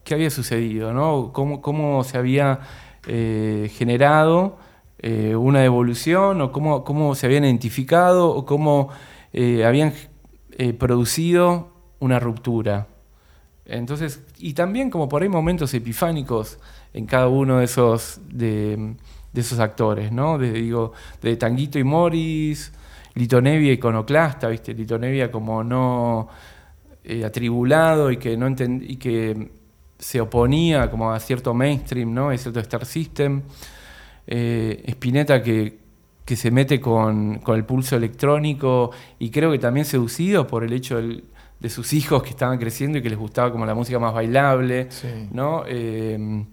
Speaker 2: qué había sucedido, ¿no? Cómo, cómo se había eh, generado eh, una evolución, o cómo, cómo se habían identificado, o cómo eh, habían producido una ruptura. Entonces, y también como por ahí momentos epifánicos en cada uno de esos, de, esos actores, ¿no? De, digo, de Tanguito y Morris, Lito Nevia iconoclasta, ¿viste? Lito Nevia como no eh, atribulado y que no y que se oponía como a cierto mainstream, ¿no? A cierto Star System. Eh, Spinetta que, que se mete con, con el pulso electrónico y creo que también seducido por el hecho del- de sus hijos que estaban creciendo y que les gustaba como la música más bailable,
Speaker 1: Sí.
Speaker 2: ¿no? Eh,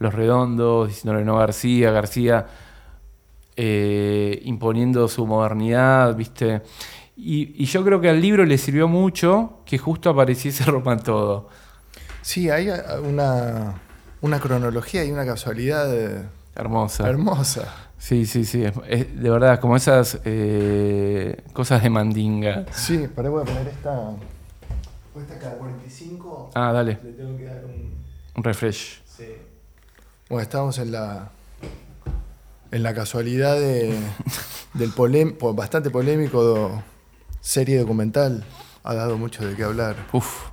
Speaker 2: Los Redondos, diciéndole no García, García eh, imponiendo su modernidad, ¿viste? Y, y yo creo que al libro le sirvió mucho que justo apareciese Rompan Todo.
Speaker 1: Sí, hay una, una cronología y una casualidad eh,
Speaker 2: Hermosa.
Speaker 1: hermosa.
Speaker 2: Sí, sí, sí. es- es de verdad, como esas eh, cosas de mandinga.
Speaker 1: Sí, para voy a poner esta. Cada 45.
Speaker 2: Ah, dale,
Speaker 1: Le tengo que dar un.
Speaker 2: un refresh.
Speaker 1: Sí. Bueno, estamos en la. En la casualidad de, del polem- po- bastante polémico do- serie documental. Ha dado mucho de qué hablar.
Speaker 2: Uf.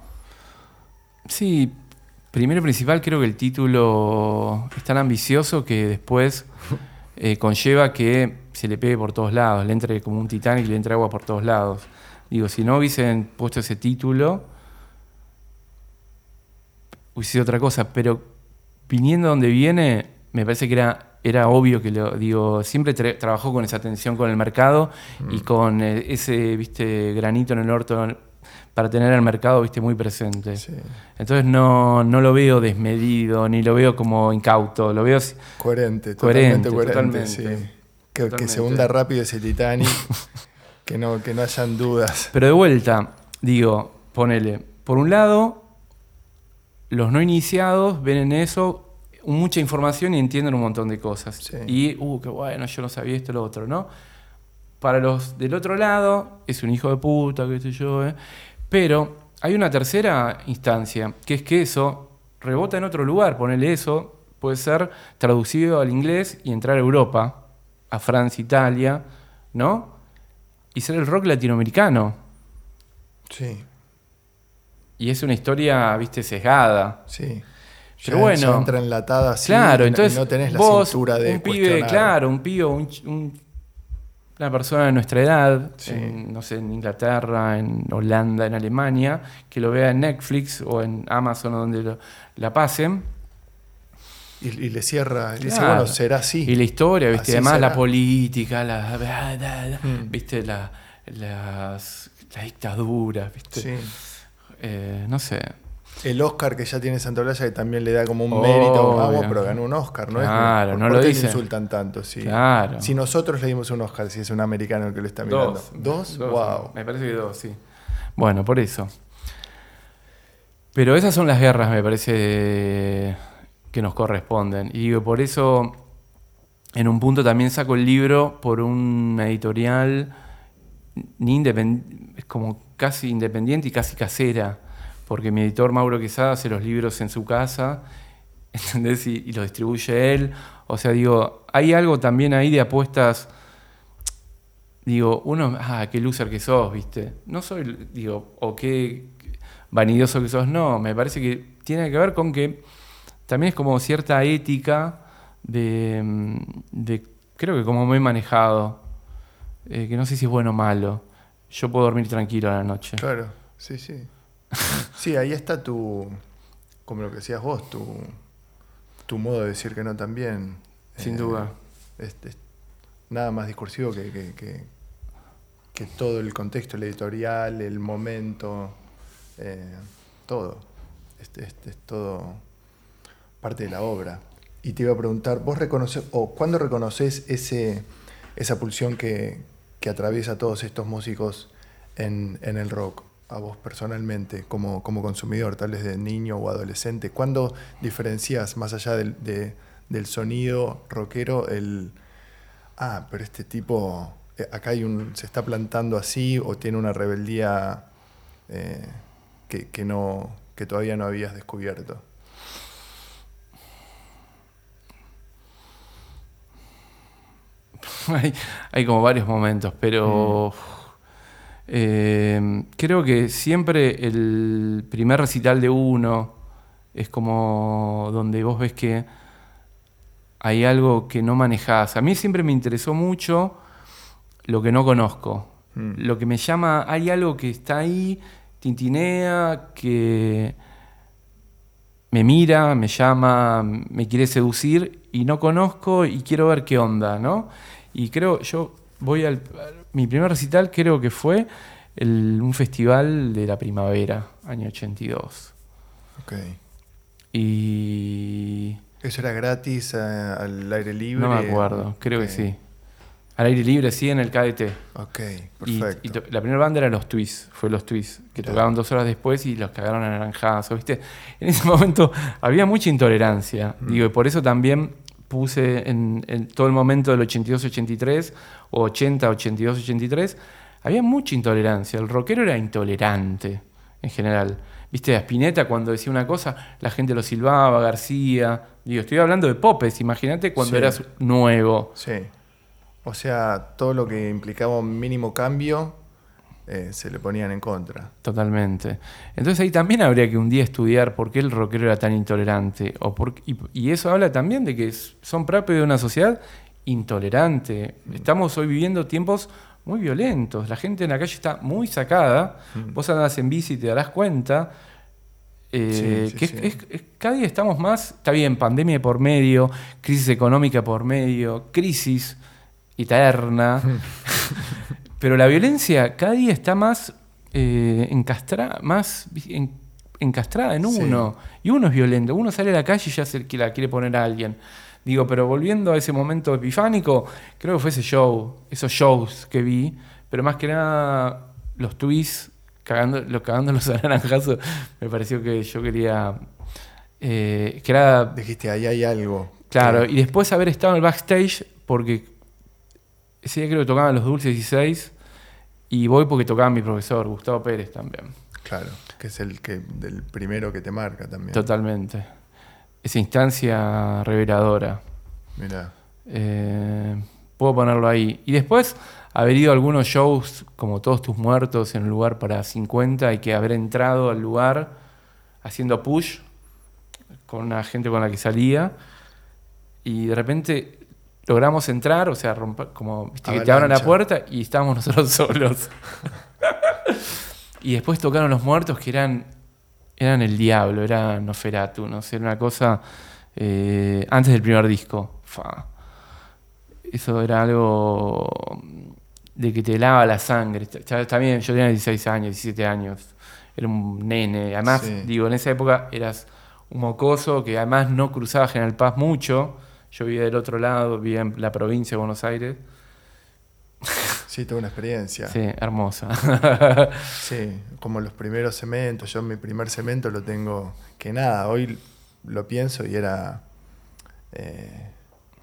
Speaker 2: Sí, primero y principal creo que el título es tan ambicioso que después eh, conlleva que se le pegue por todos lados, le entre como un Titanic y le entre agua por todos lados. Digo, si no hubiesen puesto ese título, hubiese sido otra cosa, pero viniendo donde viene, me parece que era, era obvio que lo digo, siempre tra- trabajó con esa tensión con el mercado y con eh, ese, viste, granito en el orto para tener el mercado, viste, muy presente.
Speaker 1: Sí.
Speaker 2: Entonces no, no lo veo desmedido, ni lo veo como incauto, lo veo
Speaker 1: Coherente,
Speaker 2: Coherente,
Speaker 1: totalmente coherente.
Speaker 2: totalmente.
Speaker 1: sí. Que, que se hunda rápido ese Titanic. que, no, que no hayan dudas.
Speaker 2: Pero de vuelta, digo, ponele, por un lado, los no iniciados ven en eso mucha información y entienden un montón de cosas.
Speaker 1: Sí.
Speaker 2: Y, uh, qué bueno, yo no sabía esto, lo otro, ¿no? Para los del otro lado, es un hijo de puta, qué sé yo, ¿eh? Pero hay una tercera instancia, que es que eso rebota en otro lugar, ponele eso, puede ser traducido al inglés y entrar a Europa, a Francia, Italia, ¿no? Y ser el rock latinoamericano.
Speaker 1: Sí,
Speaker 2: Y es una historia, viste, sesgada.
Speaker 1: sí.
Speaker 2: Pero
Speaker 1: Ya-
Speaker 2: bueno.
Speaker 1: entra enlatada así
Speaker 2: claro, entonces
Speaker 1: no tenés la
Speaker 2: vos,
Speaker 1: cintura de
Speaker 2: un pibe, claro, un pibe, un, un una persona de nuestra edad,
Speaker 1: Sí.
Speaker 2: en, no sé, en Inglaterra, en Holanda, en Alemania, que lo vea en Netflix o en Amazon o donde lo- la pasen.
Speaker 1: Y, y le cierra, y dice,
Speaker 2: Claro.
Speaker 1: bueno, será así.
Speaker 2: Y la historia, ¿viste?
Speaker 1: Así
Speaker 2: Además
Speaker 1: será.
Speaker 2: la política, la,
Speaker 1: Mm.
Speaker 2: ¿viste? La, las, las dictaduras, ¿viste?
Speaker 1: Sí.
Speaker 2: Eh, no sé.
Speaker 1: El Oscar que ya tiene Santolaya que también le da como un mérito. Vamos, pero ganó un Oscar, ¿no
Speaker 2: Claro,
Speaker 1: es?
Speaker 2: no
Speaker 1: ¿Por
Speaker 2: lo dicen.
Speaker 1: insultan tanto? Sí.
Speaker 2: Claro.
Speaker 1: Si nosotros le dimos un Oscar, si es un americano el que lo está mirando.
Speaker 2: Dos.
Speaker 1: ¿Dos? Wow.
Speaker 2: Me parece que dos, sí. Bueno, por eso. Pero esas son las guerras, me parece, que nos corresponden. Y digo, por eso, en un punto también saco el libro por una editorial ni independ- es como casi independiente y casi casera. Porque mi editor Mauro Quesada hace los libros en su casa. Y, los distribuye él. O sea, digo, hay algo también ahí de apuestas digo, uno, ah, qué loser que sos, ¿viste? No soy, digo, o qué vanidoso que sos, no, me parece que tiene que ver con que también es como cierta ética de, mm, creo que como me he manejado, eh, que no sé si es bueno o malo, yo puedo dormir tranquilo a la noche.
Speaker 1: Claro, sí, sí. Sí, ahí está tu, como lo que decías vos, tu, tu modo de decir que no también.
Speaker 2: Sin
Speaker 1: Eh,
Speaker 2: duda.
Speaker 1: es- es nada más discursivo que, que, que- que todo el contexto, el editorial, el momento, eh, todo. Este es todo parte de la obra. Y te iba a preguntar, ¿vos reconoces, o cuándo reconoces ese, esa pulsión que, que atraviesa a todos estos músicos en, el rock? A vos personalmente, como, consumidor, tal vez de niño o adolescente, ¿cuándo diferencias más allá del, de- del sonido rockero el, ah, pero este tipo, eh, acá hay un, se está plantando así o tiene una rebeldía eh, que, que no, que todavía no habías descubierto?
Speaker 2: hay, hay como varios momentos, pero eh, creo que siempre el primer recital de uno es como donde vos ves que hay algo que no manejás. A mí siempre me interesó mucho lo que no conozco.
Speaker 1: Mm.
Speaker 2: Lo que me llama, hay algo que está ahí, tintinea, que me mira, me llama, me quiere seducir y no conozco y quiero ver qué onda, ¿no? Y creo, yo voy al. Mi primer recital creo que fue el- un festival de la primavera, año 82.
Speaker 1: Ok.
Speaker 2: Y.
Speaker 1: ¿Eso era gratis eh, al aire libre?
Speaker 2: No me acuerdo, creo que sí. Al aire libre, sí, en el KDT.
Speaker 1: Ok, perfecto.
Speaker 2: y la primera banda era los Twists, fue los Twists, que
Speaker 1: Claro.
Speaker 2: tocaban dos horas después y los cagaron a naranjazo, ¿viste? En ese momento había mucha intolerancia,
Speaker 1: Mm.
Speaker 2: digo, y por eso también puse en, en todo el momento del 82-83, o 80, 82, 83, había mucha intolerancia, el rockero era intolerante en general. ¿Viste? A Spinetta cuando decía una cosa, la gente lo silbaba, García. Digo, estoy hablando de Popes, imagínate cuando
Speaker 1: Sí.
Speaker 2: eras nuevo.
Speaker 1: Sí. O sea, todo lo que implicaba un mínimo cambio eh, se le ponían en contra.
Speaker 2: Totalmente. Entonces ahí también habría que un día estudiar por qué el rockero era tan intolerante. O por, y, y eso habla también de que son propios de una sociedad intolerante. Estamos hoy viviendo tiempos muy violentos. La gente en la calle está muy sacada.
Speaker 1: Mm.
Speaker 2: Vos andás en bici y te darás cuenta. eh,
Speaker 1: Sí, sí,
Speaker 2: que es-
Speaker 1: sí.
Speaker 2: es- es- cada día estamos más, está bien, pandemia por medio, crisis económica por medio, crisis eterna, pero la violencia cada día está más eh, encastra- más en- encastrada en
Speaker 1: Sí.
Speaker 2: uno. Y uno es violento. Uno sale a la calle y ya se que la quiere poner a alguien. Digo, pero volviendo a ese momento epifánico, creo que fue ese show, esos shows que vi, pero más que nada los twists, cagando, los cagándolos a naranjazo, me pareció que yo quería. eh, que era
Speaker 1: Dijiste, ahí hay algo.
Speaker 2: Claro,
Speaker 1: que-
Speaker 2: y después haber estado en el backstage, porque ese día creo que tocaban los Dulces 16, y voy porque tocaba mi profesor, Gustavo Pérez también.
Speaker 1: Claro, que es el que del primero que te marca también.
Speaker 2: Totalmente. Esa instancia reveladora.
Speaker 1: Mira.
Speaker 2: Eh, puedo ponerlo ahí. Y después haber ido a algunos shows, como Todos tus muertos, en un lugar para 50, y que haber entrado al lugar haciendo push con una gente con la que salía, y de repente logramos entrar, o sea, romper, como viste, que te abran la puerta y estábamos nosotros solos. y después tocaron los muertos que eran, eran el diablo, era Noferatu, no sé, era una cosa eh, antes del primer disco. Fa. Eso era algo de que te lava la sangre. También yo tenía 16 años, 17 años. Era un nene. Además,
Speaker 1: Sí.
Speaker 2: digo, en esa época eras un mocoso que además no cruzaba General Paz mucho. Yo vivía del otro lado, vivía en la provincia de Buenos Aires.
Speaker 1: Sí, tuve una experiencia.
Speaker 2: Sí, hermosa.
Speaker 1: Sí, como los primeros cementos. Yo mi primer cemento lo tengo, que nada, hoy lo pienso y era eh,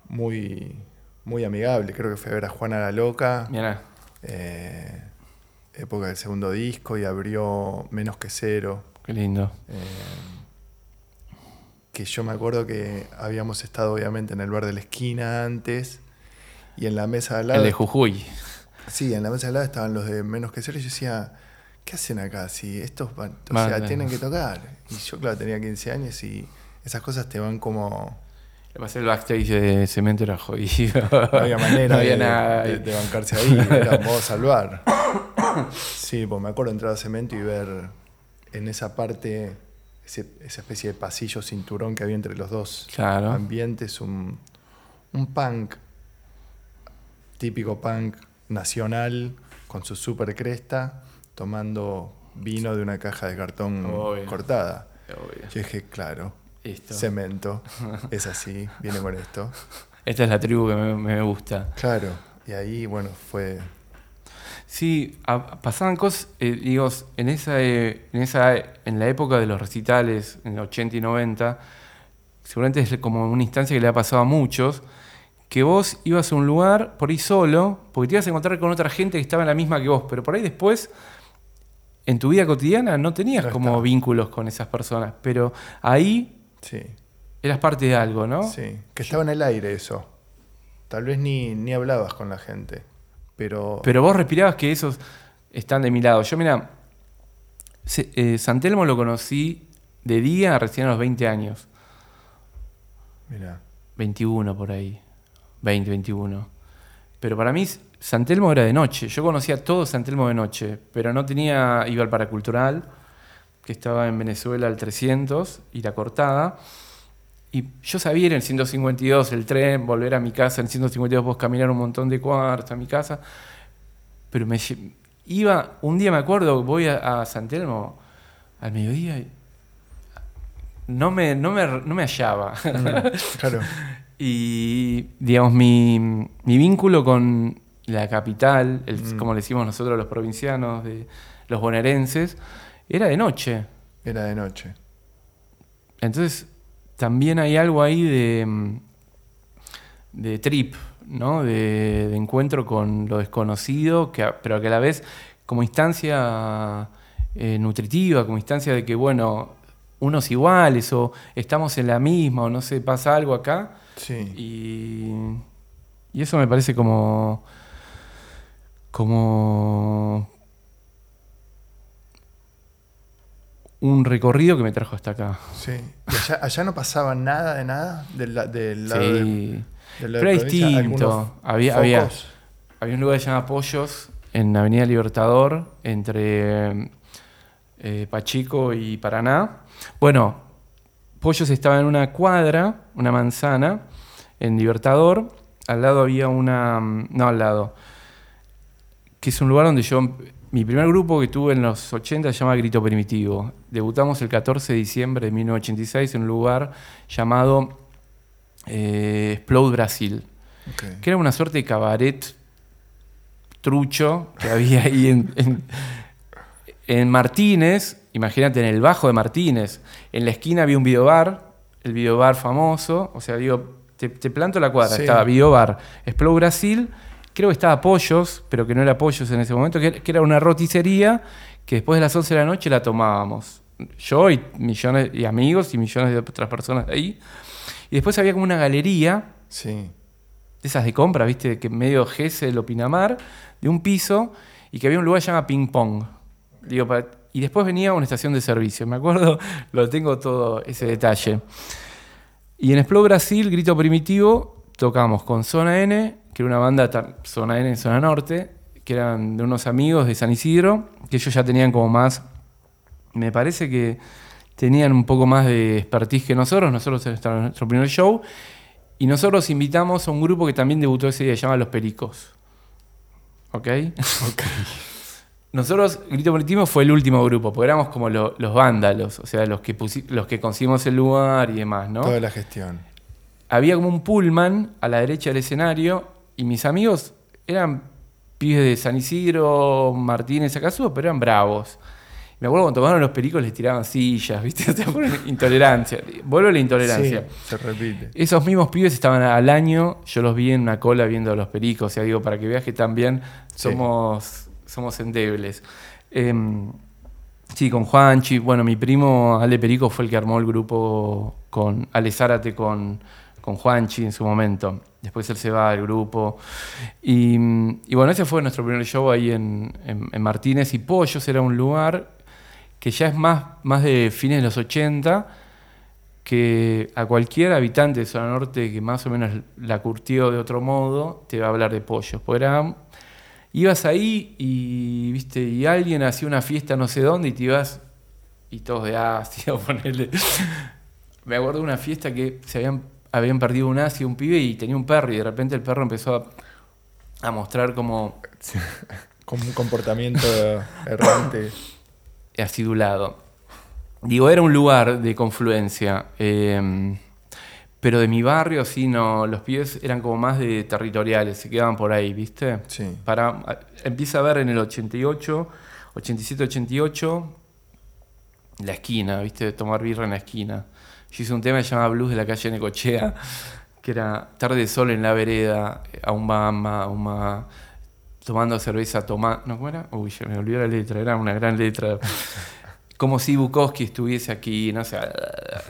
Speaker 1: muy, muy amigable. Creo que fue a ver a Juana la Loca,
Speaker 2: Mirá,
Speaker 1: eh, época del segundo disco, y abrió Menos que Cero.
Speaker 2: qué lindo.
Speaker 1: eh, que yo me acuerdo que habíamos estado obviamente en el bar de la esquina antes, y en la mesa de al lado...
Speaker 2: El de Jujuy.
Speaker 1: Sí, en la mesa de al lado estaban los de Menos que Cero y yo decía, ¿qué hacen acá? Si estos van, o sea, tienen que tocar. Y yo, claro, tenía 15 años y esas cosas te van como...
Speaker 2: Le pasé el backstage de Cemento era jodido.
Speaker 1: No había manera
Speaker 2: No había
Speaker 1: de,
Speaker 2: nada.
Speaker 1: de- de bancarse ahí, era modo salvar. Sí, pues me acuerdo entrar a Cemento y ver en esa parte, ese- esa especie de pasillo cinturón que había entre los dos
Speaker 2: Claro.
Speaker 1: ambientes, un, un punk, típico punk nacional, con su super cresta, tomando vino de una caja de cartón
Speaker 2: Obvio.
Speaker 1: cortada.
Speaker 2: Obvio.
Speaker 1: Yo dije, claro, cemento, es así, viene con esto.
Speaker 2: Esta es la tribu que me, me gusta.
Speaker 1: Claro, y ahí, bueno, fue...
Speaker 2: Sí, a- pasaban cosas, eh, digo, en esa, eh, en esa, en la época de los recitales, en el 80 y 90, seguramente es como una instancia que le ha pasado a muchos, que vos ibas a un lugar por ahí solo, porque te ibas a encontrar con otra gente que estaba en la misma que vos, pero por ahí después, en tu vida cotidiana, no tenías
Speaker 1: No
Speaker 2: como vínculos con esas personas, pero ahí
Speaker 1: Sí,
Speaker 2: eras parte de algo, ¿no?
Speaker 1: sí, que estaba en el aire eso. Tal vez ni, ni hablabas con la gente, pero...
Speaker 2: Pero vos respirabas que esos están de mi lado. Yo, mira, eh, San Telmo lo conocí de día recién a los 20 años.
Speaker 1: Mira,
Speaker 2: 21 por ahí. 20, 21. Pero para mí San Telmo era de noche. Yo conocía todo San Telmo de noche, pero no tenía, iba al Paracultural, que estaba en Venezuela al 300, y la cortada. Y yo sabía ir en el 152, el tren, volver a mi casa, en el 152 vos caminar un montón de cuartos a mi casa. Pero me iba, un día me acuerdo, voy a, a San Telmo al mediodía y no me, no me, no me hallaba.
Speaker 1: claro,
Speaker 2: Y, digamos, mi, mi vínculo con la capital, el-
Speaker 1: Mm.
Speaker 2: como le decimos nosotros los provincianos, de, los bonaerenses, era de noche.
Speaker 1: era de noche.
Speaker 2: Entonces, también hay algo ahí de, mm, de trip, ¿no? De, de encuentro con lo desconocido, que, pero que a la vez como instancia eh, nutritiva, como instancia de que, bueno, unos iguales, o estamos en la misma, o no sé, pasa algo acá.
Speaker 1: Sí,
Speaker 2: Y, y eso me parece como. como. Un recorrido que me trajo hasta acá.
Speaker 1: sí. ¿Y allá, allá no pasaba nada de nada del, del lado de-
Speaker 2: Sí.
Speaker 1: del lado de
Speaker 2: Pero era
Speaker 1: provincia?
Speaker 2: distinto.
Speaker 1: ¿Algunos
Speaker 2: Había, había, había un lugar que se llama Pollos en Avenida Libertador, entre eh, Pachico y Paraná. Bueno, Pollos estaba en una cuadra, una manzana, en Libertador. Al lado había una. mm, No, al lado. Que es un lugar donde yo. Mi primer grupo que tuve en los 80 se llama Grito Primitivo. Debutamos el 14 de diciembre de 1986 en un lugar llamado eh, Explode Brasil que era una suerte de cabaret trucho que había ahí en, en- en Martínez, imagínate en el bajo de Martínez, en la esquina había un videobar, el videobar famoso, o sea, digo, te, te planto la cuadra,
Speaker 1: Sí.
Speaker 2: estaba videobar, Explode Brasil, creo que estaba Pollos, pero que no era Pollos en ese momento, que, era una roticería que después de las 11 de la noche la tomábamos. Yo y millones y amigos y millones de otras personas ahí. Y después había como una galería
Speaker 1: Sí,
Speaker 2: de esas de compra, viste, que medio Gesell o Pinamar, de un piso, y que había un lugar que se llama Ping Pong. Digo, y después venía una estación de servicio, me acuerdo, lo tengo todo ese detalle. Y en Explode Brasil, Grito Primitivo, tocamos con Zona N, que era una banda, Zona N en Zona Norte, que eran de unos amigos de San Isidro, que ellos ya tenían como más, me parece que tenían un poco más de expertise que nosotros, nosotros era nuestro primer show, y nosotros invitamos a un grupo que también debutó ese día, se llama Los Pericos. ¿Ok? Ok. Nosotros, Grito Primitivo fue el último grupo, porque éramos como los vándalos, o sea, los que, los que conseguimos el lugar y demás, ¿no?
Speaker 1: Toda la gestión.
Speaker 2: Había como un pullman a la derecha del escenario y mis amigos eran pibes de San Isidro, Martínez, acaso, pero eran bravos. Me acuerdo cuando tomaron los pericos les tiraban sillas, ¿viste? intolerancia. Vuelvo a la intolerancia.
Speaker 1: Sí, se repite.
Speaker 2: Esos mismos pibes estaban al año, yo los vi en una cola viendo a los pericos, o sea, digo, para que veas que también somos somos endebles. Em, sí, con Juanchi, bueno, mi primo Ale Perico fue el que armó el grupo con Ale Zárate con, con Juanchi en su momento. Después él se va al grupo. Y, bueno, ese fue nuestro primer show ahí en, Martínez. Y Pollos era un lugar que ya es más, más de fines de los 80, que a cualquier habitante de Zona Norte que más o menos la curtió de otro modo, te va a hablar de Pollos. Porque ibas ahí y, viste, y alguien hacía una fiesta no sé dónde y te ibas y todos de ácido, ponerle. Me acuerdo de una fiesta que se habían, habían perdido un ácido, un pibe y tenía un perro y de repente el perro empezó a, mostrar como...
Speaker 1: como un comportamiento errante.
Speaker 2: Acidulado. Digo, era un lugar de confluencia. Eh, pero de mi barrio, sí, no, los pies eran como más de territoriales, se quedaban por ahí, ¿viste?
Speaker 1: Sí.
Speaker 2: Para, empieza a ver en el 88, 87, 88, la esquina, ¿viste? Tomar birra en la esquina. Yo hice un tema que se llamaba Blues de la calle Necochea, que era tarde de sol en la vereda, a un bamba, a tomando cerveza, tomando... ¿No cómo era? Uy, ya me olvidé la letra, era una gran letra como si Bukowski estuviese aquí, no sé,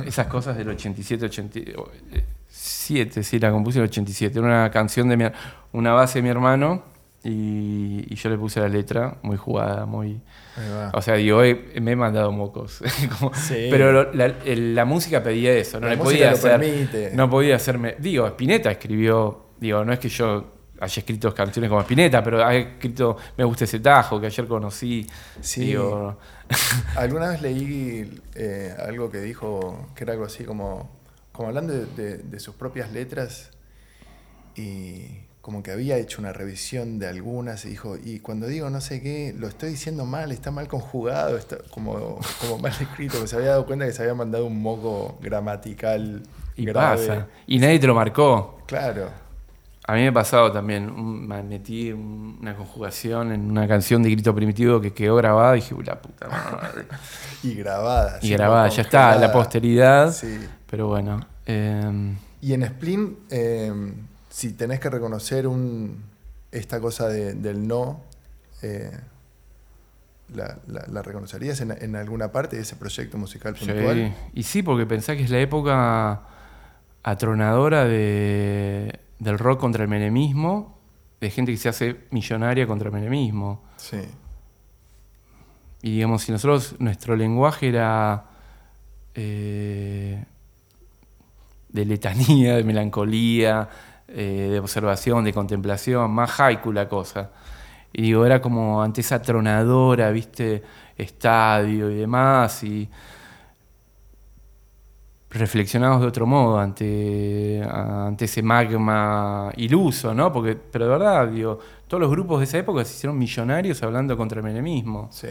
Speaker 2: esas cosas del 87, 87, sí, la compuse en el 87. Era una canción de mi, una base de mi hermano y, yo le puse la letra muy jugada, muy... O sea, digo, me he mandado mocos. Pero la, música pedía eso, no le podía hacer... No podía hacerme... Digo, Spinetta escribió, digo, no es que yo haya escrito canciones como Spinetta, pero ha escrito Me gusta ese tajo que ayer conocí.
Speaker 1: Sí. Alguna vez leí eh, algo que dijo, que era algo así como, como hablando de, sus propias letras y como que había hecho una revisión de algunas y dijo, y cuando digo no sé qué, lo estoy diciendo mal, está mal conjugado, está como, como mal escrito, se había dado cuenta que se había mandado un moco gramatical.
Speaker 2: Y pasa. Y nadie te lo marcó.
Speaker 1: Claro.
Speaker 2: A mí me ha pasado también, me metí una conjugación en una canción de grito primitivo que quedó grabada y dije, la puta madre.
Speaker 1: y grabada.
Speaker 2: Y grabada, ya está, la posteridad. Sí. Pero bueno. Em,
Speaker 1: y en Splin, em, si tenés que reconocer un, esta cosa del no, eh, la, reconocerías en, alguna parte de ese proyecto musical puntual?
Speaker 2: Sí. Y sí, porque pensá que es la época atronadora de del rock contra el menemismo, de gente que se hace millonaria contra el menemismo.
Speaker 1: Sí.
Speaker 2: Y digamos, si nosotros, nuestro lenguaje era eh, de letanía, de melancolía, eh, de observación, de contemplación, más haiku la cosa. Y digo, era como ante esa tronadora, viste, estadio y demás, y reflexionamos de otro modo ante, ante ese magma iluso, ¿no? Porque, pero de verdad, digo, todos los grupos de esa época se hicieron millonarios hablando contra el menemismo.
Speaker 1: Sí.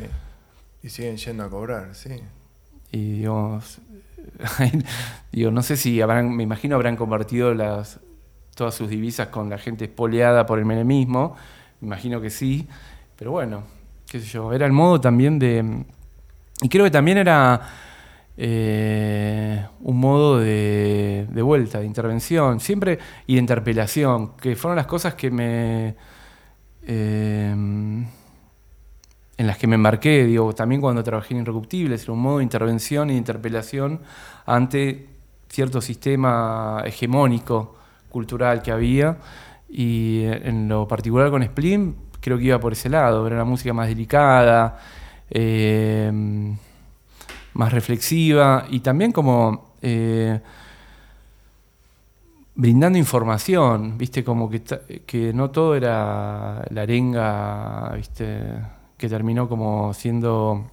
Speaker 1: Y siguen yendo a cobrar, sí.
Speaker 2: Y digamos, digo, no sé si habrán, me imagino habrán convertido las, todas sus divisas con la gente espoleada por el menemismo. Me imagino que sí. Pero bueno, qué sé yo, era el modo también de... Y creo que también era eh, un modo de, vuelta, de intervención, siempre y de interpelación, que fueron las cosas que me. Eh, en las que me embarqué, digo, también cuando trabajé en Irrecuptibles, era un modo de intervención y de interpelación ante cierto sistema hegemónico cultural que había, y en lo particular con Splim, creo que iba por ese lado, era una música más delicada. Eh, más reflexiva y también como eh, brindando información, viste, como que, que no todo era la arenga, viste, que terminó como siendo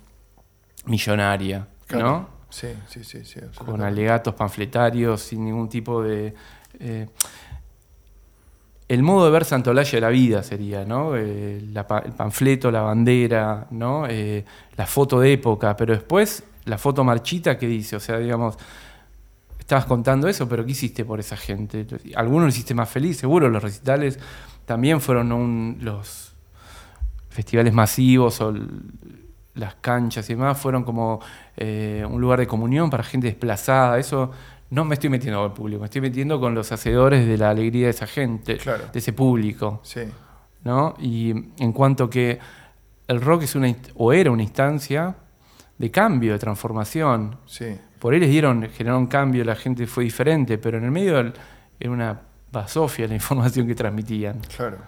Speaker 2: millonaria, ¿no?
Speaker 1: Sí, sí, sí, sí.
Speaker 2: Con alegatos panfletarios, sin ningún tipo de... Eh, el modo de ver Santolaya de la vida sería, ¿no? Eh, el panfleto, la bandera, ¿no? Eh, la foto de época, pero después la foto marchita que dice, o sea, digamos, estabas contando eso, pero ¿qué hiciste por esa gente? Algunos lo hiciste más feliz, seguro, los recitales también fueron los festivales masivos o las canchas y demás, fueron como un lugar de comunión para gente desplazada, eso no me estoy metiendo con el público, me estoy metiendo con los hacedores de la alegría de esa gente, de ese público.
Speaker 1: Sí.
Speaker 2: ¿no? Y en cuanto que el rock es una o era una instancia de cambio, de transformación.
Speaker 1: Sí.
Speaker 2: Por ahí les dieron, generaron cambio, la gente fue diferente, pero en el medio era una basofia la información que transmitían.
Speaker 1: Claro.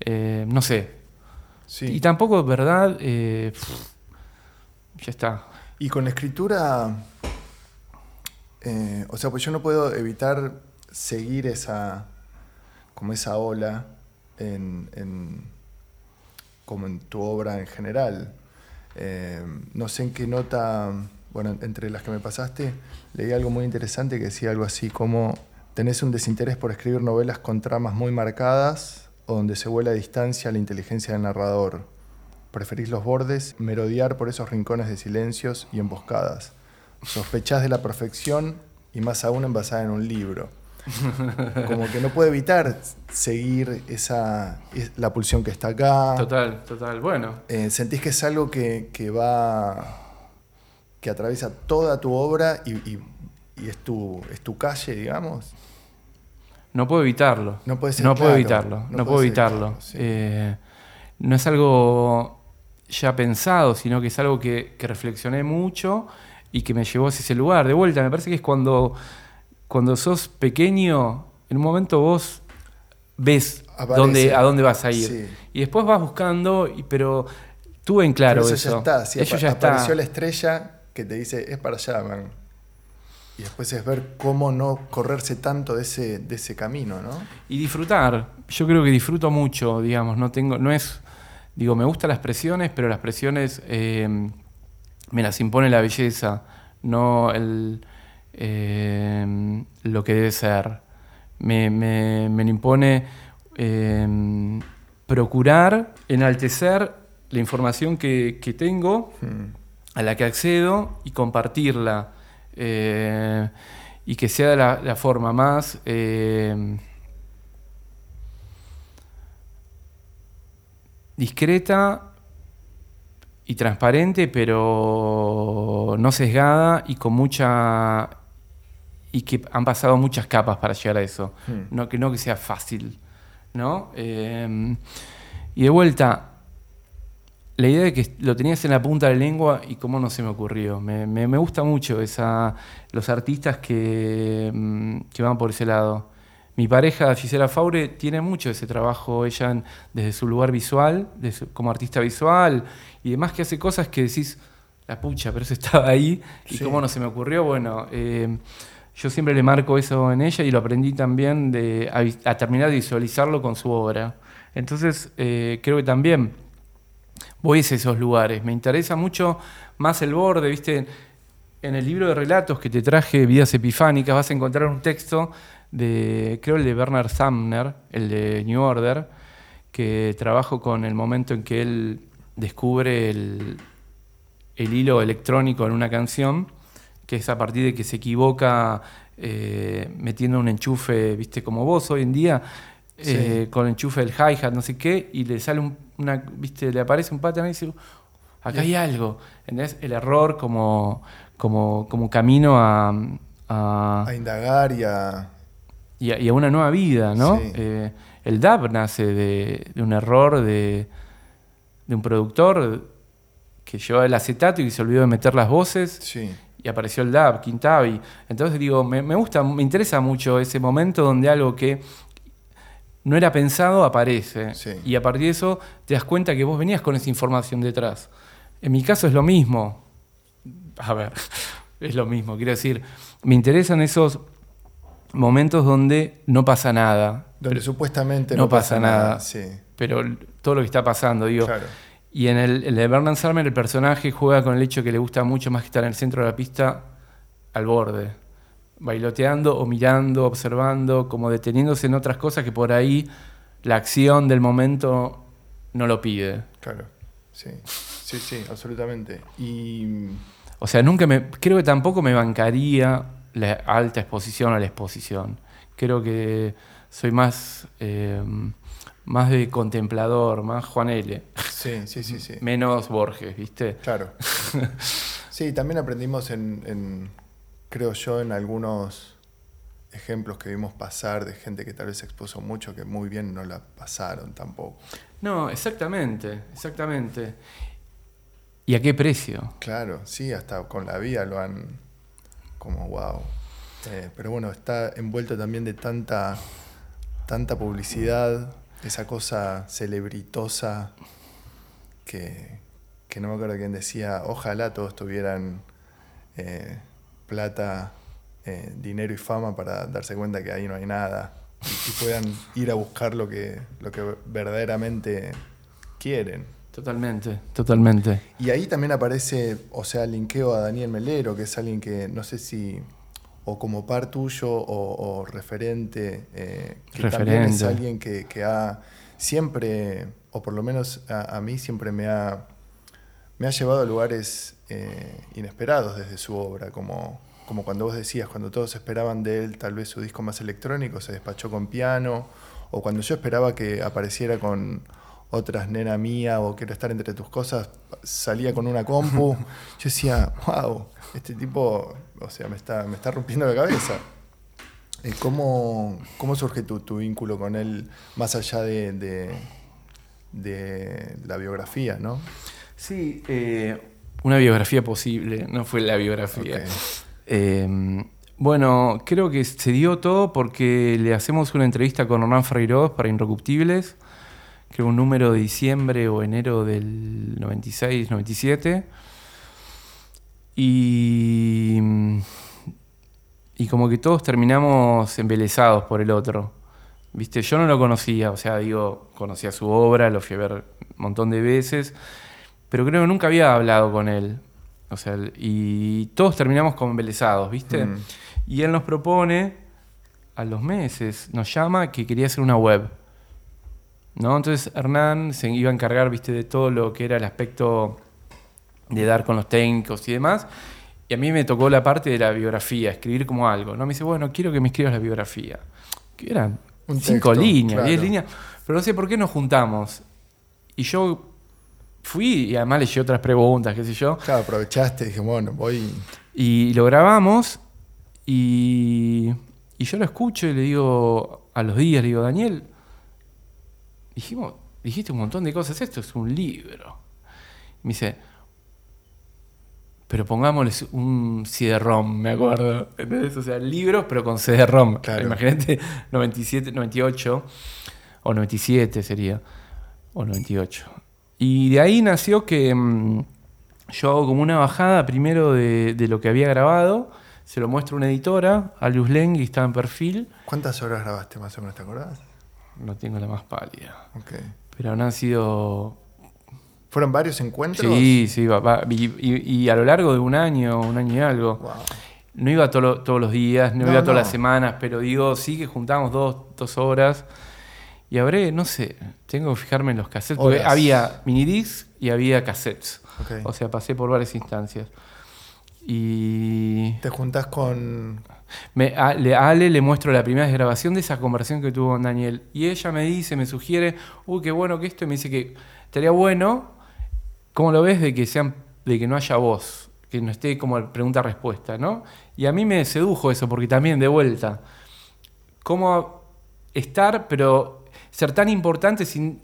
Speaker 2: Eh, no sé.
Speaker 1: Sí.
Speaker 2: Y tampoco, ¿verdad? Eh, ya está.
Speaker 1: Y con la escritura eh, o sea, pues yo no puedo evitar seguir esa, como esa ola en, como en tu obra en general. Eh, no sé en qué nota, bueno, entre las que me pasaste, leí algo muy interesante que decía algo así como, tenés un desinterés por escribir novelas con tramas muy marcadas o donde se vuela a distancia la inteligencia del narrador. Preferís los bordes, merodear por esos rincones de silencios y emboscadas sospechás de la perfección y más aún envasada en un libro. Como que no puede evitar seguir esa la pulsión que está acá.
Speaker 2: Total, total. Bueno.
Speaker 1: Eh, ¿Sentís que es algo que, va. que atraviesa toda tu obra y, es, tu, es tu calle, digamos?
Speaker 2: No puedo evitarlo.
Speaker 1: No, puede
Speaker 2: no puedo evitarlo. No, puedo evitarlo. Eh, no es algo ya pensado, sino que es algo que, que reflexioné mucho y que me llevó hacia ese lugar. De vuelta, me parece que es cuando, cuando sos pequeño, en un momento vos ves dónde, a dónde vas a ir. Y después vas buscando, pero tuve en claro eso.
Speaker 1: eso. ya está. eso ya apareció la estrella que te dice, es para allá, man. Y después es ver cómo no correrse tanto de ese, de ese camino, ¿no?
Speaker 2: Y disfrutar. Yo creo que disfruto mucho, digamos. No tengo, no es, digo, me gustan las presiones, pero las presiones eh, me las impone la belleza, no el, eh, lo que debe ser. Me, me, me impone eh, procurar enaltecer la información que, que tengo, a la que accedo y compartirla. Eh, y que sea de la, la forma más discreta y transparente, pero no sesgada y con mucha. y que han pasado muchas capas para llegar a eso. Hmm. No, que no que sea fácil. ¿no? Eh, y de vuelta, la idea de que lo tenías en la punta de la lengua y cómo no se me ocurrió. Me, me, gusta mucho esa, los artistas que, mm, que van por ese lado. Mi pareja Gisela Faure tiene mucho ese trabajo, ella desde su lugar visual, como artista visual y demás, que hace cosas que decís, la pucha, pero eso estaba ahí y cómo no se me ocurrió. Bueno, eh, yo siempre le marco eso en ella y lo aprendí también de, a, terminar de visualizarlo con su obra. Entonces, eh, creo que también voy a esos lugares. Me interesa mucho más el borde, ¿viste? En el libro de relatos que te traje, Vidas Epifánicas, vas a encontrar un texto de, creo el de Bernard Sumner, el de New Order, que trabajo con el momento en que él descubre el, hilo electrónico en una canción, que es a partir de que se equivoca eh, metiendo un enchufe, viste, como vos hoy en día, eh, con el enchufe del hi-hat, no sé qué, y le sale una, viste, le aparece un pattern y dice, acá hay algo. ¿Entendés? El error como, como, como camino a,
Speaker 1: a, indagar y a
Speaker 2: y a, una nueva vida, ¿no? Eh, el DAB nace de, un error de, un productor que llevaba el acetato y se olvidó de meter las voces y apareció el DAB, Quintavi. Entonces digo, me, gusta, me interesa mucho ese momento donde algo que no era pensado aparece. Y a partir de eso te das cuenta que vos venías con esa información detrás. En mi caso es lo mismo. A ver, es lo mismo. Quiero decir, me interesan esos momentos donde no pasa nada.
Speaker 1: Donde supuestamente
Speaker 2: no
Speaker 1: no,
Speaker 2: pasa nada.
Speaker 1: Sí,
Speaker 2: Pero todo lo que está pasando, digo.
Speaker 1: claro.
Speaker 2: Y en el, el de Bernard Summer el personaje juega con el hecho que le gusta mucho más que estar en el centro de la pista al borde, bailoteando o mirando, observando, como deteniéndose en otras cosas que por ahí la acción del momento no lo pide.
Speaker 1: Claro, sí, sí, sí, absolutamente. Y
Speaker 2: O sea, nunca me. Creo que tampoco me bancaría la alta exposición a la exposición. Creo que soy más. eh, más de contemplador, más Juan L.
Speaker 1: sí, sí, sí, sí,
Speaker 2: Menos Borges, ¿viste?
Speaker 1: claro. Sí, también aprendimos en, en, creo yo, en algunos ejemplos que vimos pasar de gente que tal vez se expuso mucho, que muy bien no la pasaron tampoco.
Speaker 2: No, exactamente, exactamente. ¿Y a qué precio?
Speaker 1: Claro, sí, hasta con la vida lo han como wow. Eh, pero bueno, está envuelto también de tanta, tanta publicidad, esa cosa celebritosa que, que no me acuerdo quién decía, ojalá todos tuvieran eh, plata, eh, dinero y fama para darse cuenta que ahí no hay nada y, y puedan ir a buscar lo que, lo que verdaderamente quieren.
Speaker 2: Totalmente, totalmente.
Speaker 1: Y ahí también aparece, o sea, linkeo a Daniel Melero, que es alguien que no sé si, o como par tuyo o, o referente, eh, que también es
Speaker 2: Referente.
Speaker 1: alguien que, que ha siempre, o por lo menos a, a mí siempre me ha, me ha llevado a lugares eh, inesperados desde su obra, como, como cuando vos decías, cuando todos esperaban de él tal vez su disco más electrónico, se despachó con piano, o cuando yo esperaba que apareciera con otras nena mía o quiero estar entre tus cosas, salía con una compu. Yo decía, wow, este tipo, o sea, me está, me está rompiendo la cabeza. Eh, ¿Cómo, cómo surge tu, tu vínculo con él más allá de, de, de la biografía, no?
Speaker 2: Sí, eh, una biografía posible, no fue la biografía.
Speaker 1: Ok.
Speaker 2: Eh, bueno, creo que se dio todo porque le hacemos una entrevista con Hernán Freiroz para Inrecuptibles, que era un número de diciembre o enero del 96, 97. Y, y como que todos terminamos embelesados por el otro. ¿Viste? Yo no lo conocía, o sea, digo, conocía su obra, lo fui a ver un montón de veces, pero creo que nunca había hablado con él. O sea, y todos terminamos como embelesados, ¿viste?
Speaker 1: Mm.
Speaker 2: Y él nos propone, a los meses, nos llama que quería hacer una web. ¿No? Entonces Hernán se iba a encargar, viste, de todo lo que era el aspecto de dar con los técnicos y demás. Y a mí me tocó la parte de la biografía, escribir como algo. ¿no? Me dice, bueno, quiero que me escribas la biografía. Que eran
Speaker 1: Un
Speaker 2: cinco
Speaker 1: texto,
Speaker 2: líneas,
Speaker 1: claro.
Speaker 2: diez líneas. Pero no sé por qué nos juntamos. Y yo fui y además le llevé otras preguntas, qué sé yo.
Speaker 1: Claro, aprovechaste y dije, bueno, voy.
Speaker 2: Y lo grabamos y, y yo lo escucho y le digo a los días, le digo, Daniel, dijimos, dijiste un montón de cosas, esto es un libro. Y me dice, pero pongámosle un CD-ROM, me acuerdo. ¿Entendés? O sea, libros, pero con CD-ROM.
Speaker 1: Claro.
Speaker 2: Imagínate, 97, 98, o 97 sería, o 98. Y de ahí nació que mm, yo hago como una bajada primero de, de lo que había grabado, se lo muestro a una editora, a Luz Leng, y estaba en perfil.
Speaker 1: ¿Cuántas horas grabaste más o menos, te acordás?
Speaker 2: No tengo la más pálida.
Speaker 1: Ok.
Speaker 2: Pero han sido
Speaker 1: ¿Fueron varios encuentros?
Speaker 2: Sí, sí, y, y- y a lo largo de un año, un año y algo.
Speaker 1: Wow.
Speaker 2: No iba todos los días, no,
Speaker 1: No,
Speaker 2: iba todas
Speaker 1: no.
Speaker 2: las semanas, pero digo, sí que juntábamos dos, dos horas. Y habré, no sé, tengo que fijarme en los cassettes, porque había minidisc y había cassettes. O sea, pasé por varias instancias. Y
Speaker 1: Te juntás con.
Speaker 2: Me- a, le- a Ale le muestro la primera grabación de esa conversación que tuvo con Daniel. Y ella me dice, me sugiere, uy, qué bueno que esto, y me dice que estaría bueno, ¿cómo lo ves de que sean, de que no haya voz? Que no esté como pregunta-respuesta, ¿no? Y a mí me sedujo eso, porque también, de vuelta, cómo estar, pero ser tan importante sin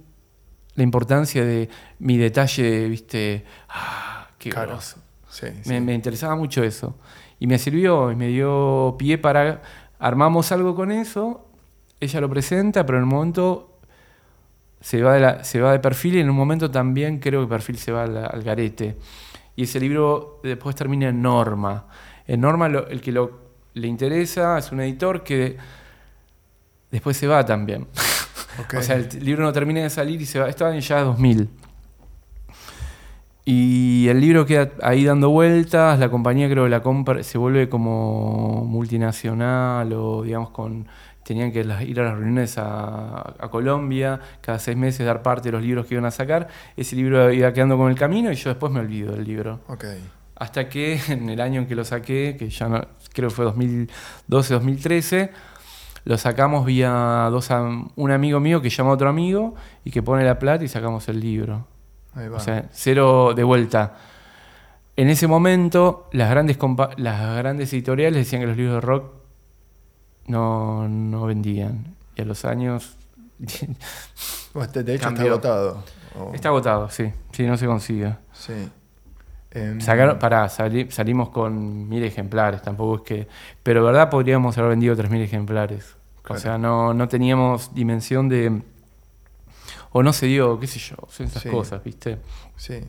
Speaker 2: la importancia de mi detalle, viste, ah, qué
Speaker 1: Claro. Sí,
Speaker 2: Me,
Speaker 1: sí.
Speaker 2: me interesaba mucho eso. Y me sirvió, y me dio pie para... Armamos algo con eso, ella lo presenta, pero en un momento se va de, la- se va de perfil y en un momento también creo que perfil se va al, al garete. Y ese libro después termina en Norma. En Norma lo- el que lo le interesa, es un editor que después se va también. O sea, el libro no termina de salir y se va. Estaba en ya 2000. Y el libro queda ahí dando vueltas, la compañía creo que la compra, se vuelve como multinacional o digamos con... Tenían que ir a las reuniones a, a Colombia, cada seis meses dar parte de los libros que iban a sacar. Ese libro iba quedando con el camino y yo después me olvido del libro.
Speaker 1: ok.
Speaker 2: Hasta que en el año en que lo saqué, que ya no, creo que fue 2012-2013, lo sacamos vía dos un amigo mío que llama a otro amigo y que pone la plata y sacamos el libro.
Speaker 1: Ahí va.
Speaker 2: O sea, cero de vuelta. En ese momento, las grandes, las grandes editoriales decían que los libros de rock no, no vendían. Y a los años...
Speaker 1: De hecho
Speaker 2: cambió.
Speaker 1: está agotado. O-
Speaker 2: Está agotado, sí. Sí, no se consigue.
Speaker 1: Sí. Em,
Speaker 2: Sacaron, pará, sali- salimos con mil ejemplares, tampoco es que. Pero verdad podríamos haber vendido tres mil ejemplares.
Speaker 1: Claro.
Speaker 2: O sea, no, no teníamos dimensión de. O no se dio, qué sé yo, son esas
Speaker 1: Sí.
Speaker 2: cosas, ¿viste?
Speaker 1: Sí.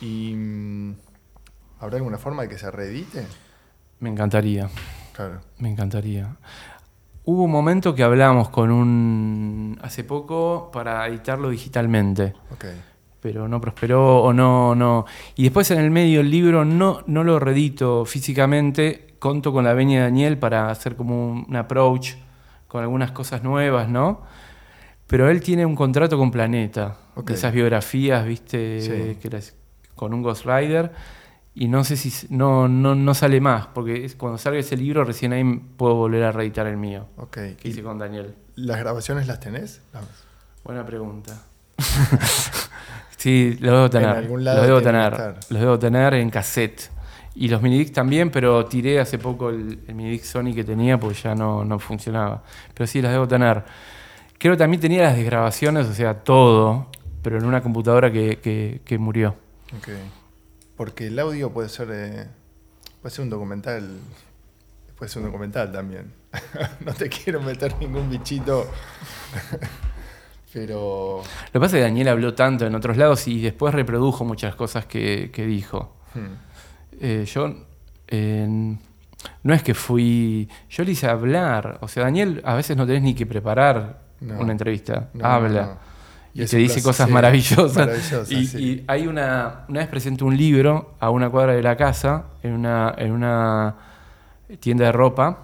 Speaker 1: ¿Y mm, habrá alguna forma de que se reedite?
Speaker 2: Me encantaría,
Speaker 1: Claro.
Speaker 2: me encantaría. Hubo un momento que hablamos con un. hace poco para editarlo digitalmente.
Speaker 1: Ok.
Speaker 2: pero no prosperó o no, no. Y después en el medio el libro no, no lo redito físicamente, conto con la venia de Daniel para hacer como un, un approach con algunas cosas nuevas, ¿no? Pero él tiene un contrato con Planeta,
Speaker 1: Ok.
Speaker 2: de esas biografías, viste,
Speaker 1: Sí.
Speaker 2: que las- con un Ghost Rider. Y no sé si no, no, no sale más, porque es, cuando salga ese libro recién ahí puedo volver a reeditar el mío,
Speaker 1: Ok.
Speaker 2: que
Speaker 1: ¿Y
Speaker 2: hice con Daniel.
Speaker 1: ¿Las grabaciones las tenés?
Speaker 2: Buena pregunta. sí, los debo tener.
Speaker 1: algún lado
Speaker 2: los debo tener. Los debo tener en cassette. Y los minidiscs también, pero tiré hace poco el, el minidisc Sony que tenía porque ya no, no funcionaba. Pero sí, las debo tener. Creo que también tenía las desgrabaciones, o sea, todo, pero en una computadora que, que- que murió.
Speaker 1: Ok. Porque el audio puede ser. eh, puede ser un documental. Puede ser un documental también. no te quiero meter ningún bichito. Pero.
Speaker 2: Lo que pasa es que Daniel habló tanto en otros lados y después reprodujo muchas cosas que, que dijo.
Speaker 1: hmm,
Speaker 2: Eh, yo eh, no es que fui. Yo le hice hablar. O sea, Daniel, a veces no tenés ni que preparar
Speaker 1: No.
Speaker 2: una entrevista.
Speaker 1: no,
Speaker 2: Habla.
Speaker 1: no, no.
Speaker 2: Y, te dice cosas
Speaker 1: sí,
Speaker 2: maravillosas.
Speaker 1: maravillosas,
Speaker 2: y,
Speaker 1: sí.
Speaker 2: y hay una. Una vez presenté un libro a una cuadra de la casa, en una, en una tienda de ropa,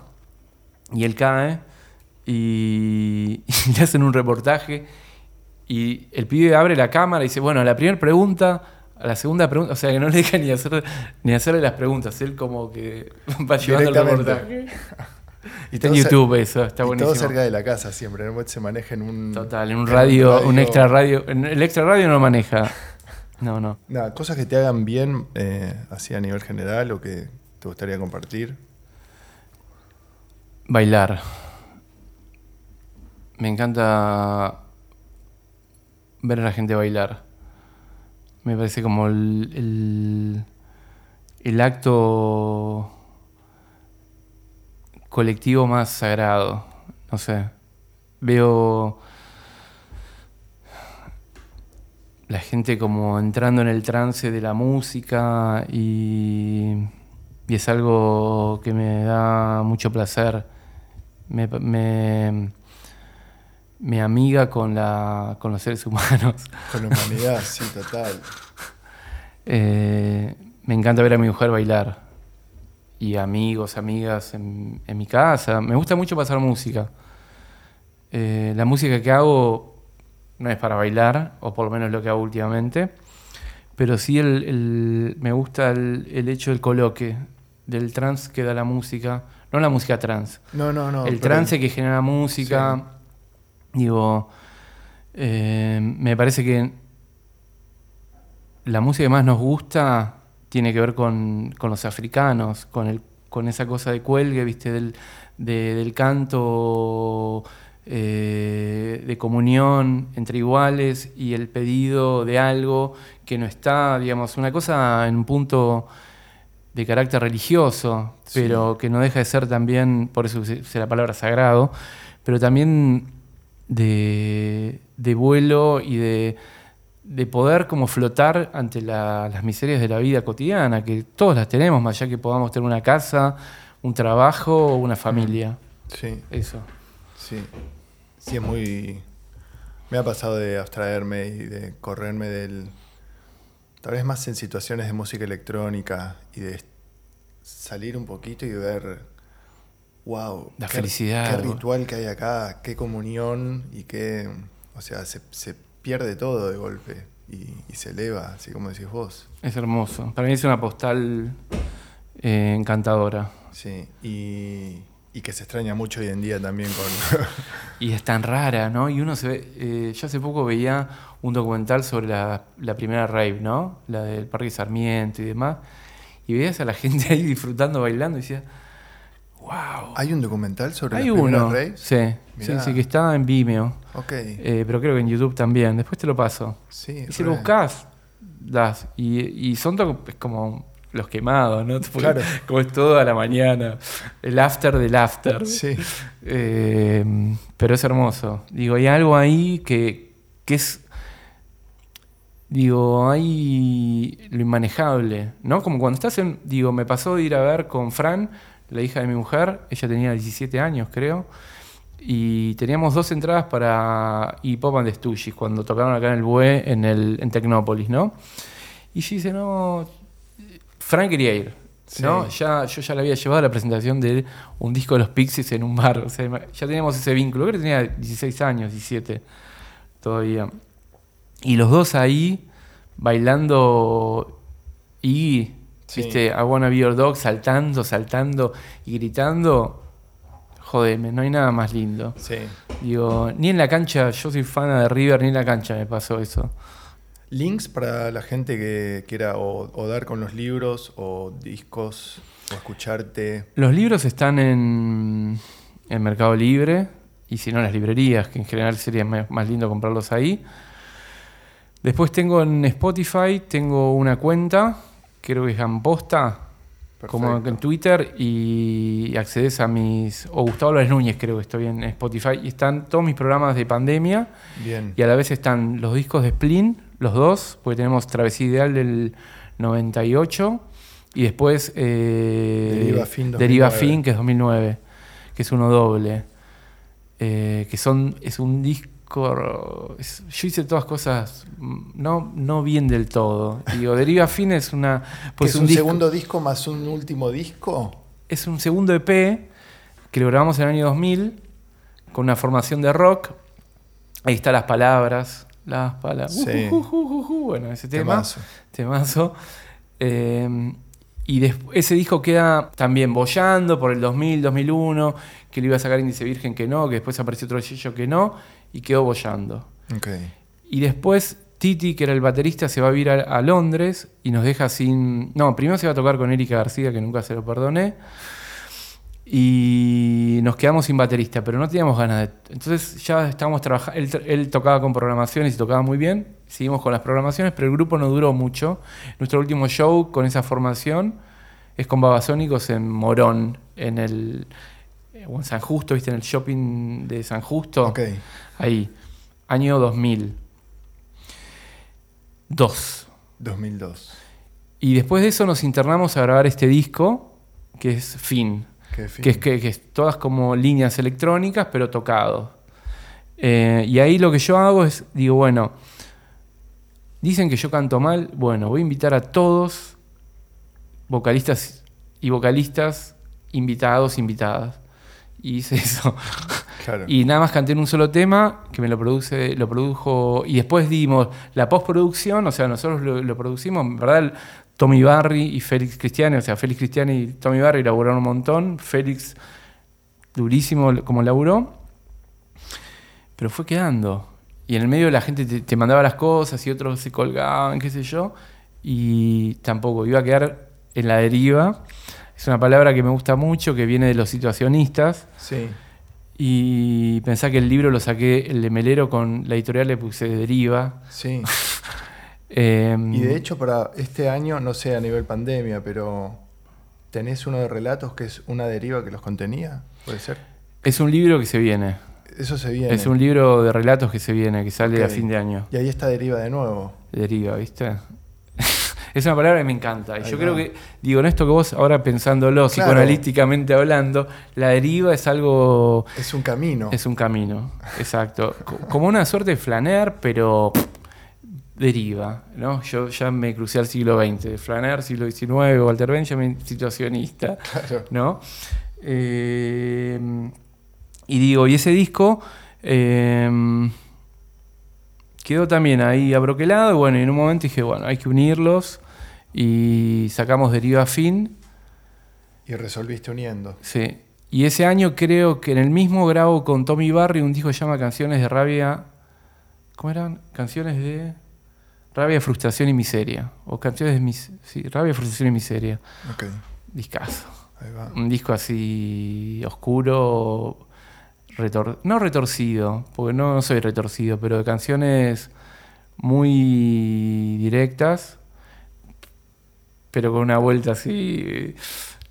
Speaker 2: y él cae y, y le hacen un reportaje. Y el pibe abre la cámara y dice: Bueno, la primera pregunta. A la segunda pregunta, o sea que no le deja ni hacer ni hacerle las preguntas, él como que va llevando el reportaje.
Speaker 1: Y
Speaker 2: Está en YouTube eso, está
Speaker 1: y
Speaker 2: buenísimo.
Speaker 1: todo cerca de la casa siempre. ¿no? Se maneja en un.
Speaker 2: Total, en
Speaker 1: en
Speaker 2: un radio, un extra
Speaker 1: radio.
Speaker 2: El extra radio no maneja. No, no.
Speaker 1: Nada, cosas que te hagan bien, eh, así a nivel general o que te gustaría compartir.
Speaker 2: Bailar. Me encanta ver a la gente bailar. Me parece como el, el, el acto colectivo más sagrado. No sé. Veo la gente como entrando en el trance de la música y, y es algo que me da mucho placer. Me, me, me amiga con, la, con los seres humanos.
Speaker 1: Con la humanidad, sí, total.
Speaker 2: Eh, me encanta ver a mi mujer bailar. Y amigos, amigas en, en mi casa. Me gusta mucho pasar música. Eh, la música que hago no es para bailar, o por lo menos lo que hago últimamente. Pero sí el, el- me gusta el, el hecho del coloque, del trance que da la música. No la música trance,
Speaker 1: No, no, no.
Speaker 2: el trance que genera música. Digo, eh, me parece que la música que más nos gusta tiene que ver con, con los africanos, con, el, con esa cosa de cuelgue, ¿viste? Del, de- del canto eh, de comunión entre iguales y el pedido de algo que no está, digamos, una cosa en un punto de carácter religioso,
Speaker 1: Sí.
Speaker 2: pero que no deja de ser también, por eso se la palabra sagrado, pero también de, de vuelo y de, de poder como flotar ante la- las miserias de la vida cotidiana, que todos las tenemos, más allá que podamos tener una casa un trabajo o una familia.
Speaker 1: Sí,
Speaker 2: Eso.
Speaker 1: sí. Sí, es muy... Me ha pasado de abstraerme y de correrme del... Tal vez más en situaciones de música electrónica y de salir un poquito y ver... Wow,
Speaker 2: La
Speaker 1: qué-
Speaker 2: felicidad,
Speaker 1: Qué ritual que hay acá, qué comunión y qué... O sea, se, se pierde todo de golpe y, y se eleva, así como decís vos.
Speaker 2: Es hermoso. Para mí es una postal eh, encantadora.
Speaker 1: Sí, y, y que se extraña mucho hoy en día también con...
Speaker 2: Y es tan rara, ¿no? Y uno se ve. eh, yo hace poco veía un documental sobre la, la primera rave, ¿no? La del Parque Sarmiento y demás. Y veías a la gente ahí disfrutando, bailando y decía, ¡Wow!
Speaker 1: ¿Hay un documental sobre
Speaker 2: Hay
Speaker 1: las
Speaker 2: uno.
Speaker 1: raves?
Speaker 2: Sí, sí, sí, que está en Vimeo.
Speaker 1: Ok,
Speaker 2: Eh, pero creo que en YouTube también. Después te lo paso.
Speaker 1: sí.
Speaker 2: Y si lo buscas, das. Y, y son es como los quemados, ¿no? Porque
Speaker 1: Claro.
Speaker 2: Como es todo a la mañana. El after del after.
Speaker 1: Sí,
Speaker 2: Eh, pero es hermoso. Digo, hay algo ahí que, que es. Digo, hay lo inmanejable, ¿no? Como cuando estás en. Digo, me pasó de ir a ver con Fran, la hija de mi mujer, ella tenía 17 años, creo, y teníamos dos entradas para Hip Hop and the Stooges cuando tocaron acá en el BUE, en, el, en Tecnópolis, ¿no? Y yo dice, no. Fran quería ir, ¿no?
Speaker 1: Sí.
Speaker 2: Ya, yo ya le había llevado a la presentación de un disco de los Pixies en un bar. O sea, ya teníamos ese vínculo. Creo que tenía 16 años, 17 todavía. Y los dos ahí bailando y,
Speaker 1: Sí.
Speaker 2: viste, I Wanna Be Your Dog, saltando, saltando y gritando. Jodeme, no hay nada más lindo.
Speaker 1: sí.
Speaker 2: Digo, ni en la cancha, yo soy fan de River, ni en la cancha me pasó eso.
Speaker 1: Links para la gente que quiera o, o dar con los libros o discos o escucharte.
Speaker 2: Los libros están en, en Mercado Libre y si no en las librerías, que en general sería más más lindo comprarlos ahí. Después tengo en Spotify, tengo una cuenta, creo que es Amposta, como en Twitter, y accedes a mis... O Gustavo Álvarez Núñez, creo que estoy en Spotify, y están todos mis programas de pandemia,
Speaker 1: Bien.
Speaker 2: y a la vez están los discos de Splin, los dos, porque tenemos Travesía Ideal del 98 y después eh,
Speaker 1: Deriva Fin
Speaker 2: Deriva
Speaker 1: 2009.
Speaker 2: Fin, que es 2009, que es uno doble. Eh, que son es un disco... yo hice todas cosas mm, no, no bien del todo. Digo, Deriva Fin es una...
Speaker 1: ¿Que
Speaker 2: Pues
Speaker 1: ¿Es un,
Speaker 2: disco-
Speaker 1: segundo disco más un último disco?
Speaker 2: es un segundo EP que lo grabamos en el año 2000 con una formación de rock. Ahí están las palabras. Las palabras.
Speaker 1: Sí.
Speaker 2: bueno, ese tema.
Speaker 1: Temazo.
Speaker 2: Temazo. Eh, y ese disco queda también bollando por el 2000, 2001, que le iba a sacar Índice Virgen que no, que después apareció otro sello que no, y quedó bollando.
Speaker 1: Ok.
Speaker 2: Y después Titi, que era el baterista, se va a vivir a, a Londres y nos deja sin... No, primero se va a tocar con Erika García, que nunca se lo perdoné. Y nos quedamos sin baterista, pero no teníamos ganas de... Entonces ya estábamos trabajando... Él, tra- él tocaba con programaciones y tocaba muy bien. Seguimos con las programaciones, pero el grupo no duró mucho. Nuestro último show con esa formación es con Babasónicos en Morón, en el... o en San Justo, ¿viste? En el shopping de San Justo.
Speaker 1: Ok.
Speaker 2: Ahí, año 2000. Dos.
Speaker 1: 2002.
Speaker 2: Y después de eso nos internamos a grabar este disco, que es fin. que es, que, que es todas como líneas electrónicas, pero tocado. Eh, y ahí lo que yo hago es, digo, bueno, dicen que yo canto mal, bueno, voy a invitar a todos, vocalistas y vocalistas, invitados, invitadas. Y hice eso.
Speaker 1: Claro.
Speaker 2: Y nada más canté en un solo tema, que me lo produce, lo produjo, y después dimos la postproducción, o sea, nosotros lo, lo producimos, en verdad, Tommy Barry y Félix Cristiani, o sea, Félix Cristiani y Tommy Barry laburaron un montón, Félix durísimo como laburó, pero fue quedando. Y en el medio la gente te, te mandaba las cosas y otros se colgaban, qué sé yo, y tampoco, iba a quedar en la deriva. Es una palabra que me gusta mucho, que viene de los situacionistas.
Speaker 1: Sí.
Speaker 2: Y pensá que el libro lo saqué, el de Melero, con la editorial le puse Deriva.
Speaker 1: Sí.
Speaker 2: Eh,
Speaker 1: Y de hecho, para este año, no sé a nivel pandemia, pero ¿tenés uno de relatos que es una deriva que los contenía? ¿Puede ser?
Speaker 2: es un libro que se viene.
Speaker 1: Eso se viene.
Speaker 2: Es un libro de relatos que se viene, que sale a
Speaker 1: Ok.
Speaker 2: fin de año.
Speaker 1: Y ahí está deriva de nuevo.
Speaker 2: Deriva, ¿viste? Es una palabra que me encanta. Y yo creo que, digo, en esto que vos ahora pensándolo,
Speaker 1: Claro.
Speaker 2: psicoanalíticamente hablando, la deriva es algo,
Speaker 1: Es un camino.
Speaker 2: es un camino, exacto. Co- Como una suerte de flaner, pero deriva, ¿no? Yo ya me crucé al siglo XX, flaner, siglo XIX, Walter Benjamin, situacionista.
Speaker 1: Claro.
Speaker 2: ¿no? Eh, y digo, y ese disco eh, quedó también ahí abroquelado, y bueno, y en un momento dije, bueno, hay que unirlos, y sacamos Deriva Fin,
Speaker 1: Y resolviste uniendo.
Speaker 2: sí. Y ese año creo que en el mismo grabo con Tommy Barry un disco que se llama Canciones de Rabia, ¿cómo eran? Canciones de Rabia, Frustración y Miseria, o Canciones de mis, sí, Rabia, Frustración y Miseria,
Speaker 1: Ok,
Speaker 2: discazo.
Speaker 1: ahí va.
Speaker 2: un disco así oscuro, retor- no retorcido, porque no, soy retorcido, pero de canciones muy directas, pero con una vuelta así.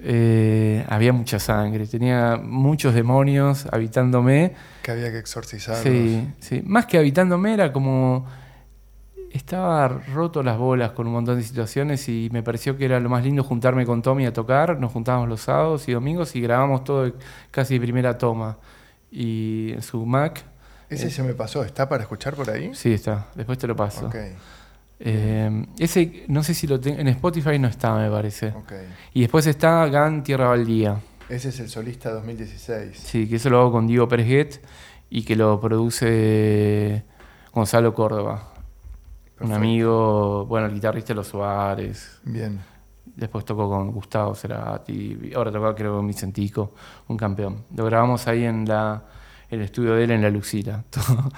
Speaker 2: eh, había mucha sangre, tenía muchos demonios habitándome.
Speaker 1: Que había que exorcizarlos.
Speaker 2: Sí, sí. Más que habitándome era como. Estaba roto las bolas con un montón de situaciones y me pareció que era lo más lindo juntarme con Tommy a tocar. Nos juntábamos los sábados y domingos y grabamos todo casi de primera toma. Y en su Mac,
Speaker 1: Ese se me pasó. ¿Está para escuchar por ahí?
Speaker 2: sí está, después te lo paso. Eh, ese, no sé si lo tengo, en Spotify no está, me parece. Y después está Gan Tierra Baldía.
Speaker 1: Ese es el solista 2016.
Speaker 2: Sí, que eso lo hago con Diego Pérez y que lo produce Gonzalo Córdoba. Un amigo, bueno, el guitarrista de Los Suárez.
Speaker 1: Bien.
Speaker 2: Después tocó con Gustavo Cerati. Ahora tocó creo con Vicentico, un campeón. Lo grabamos ahí en la el estudio de él en la Lucila. Todo,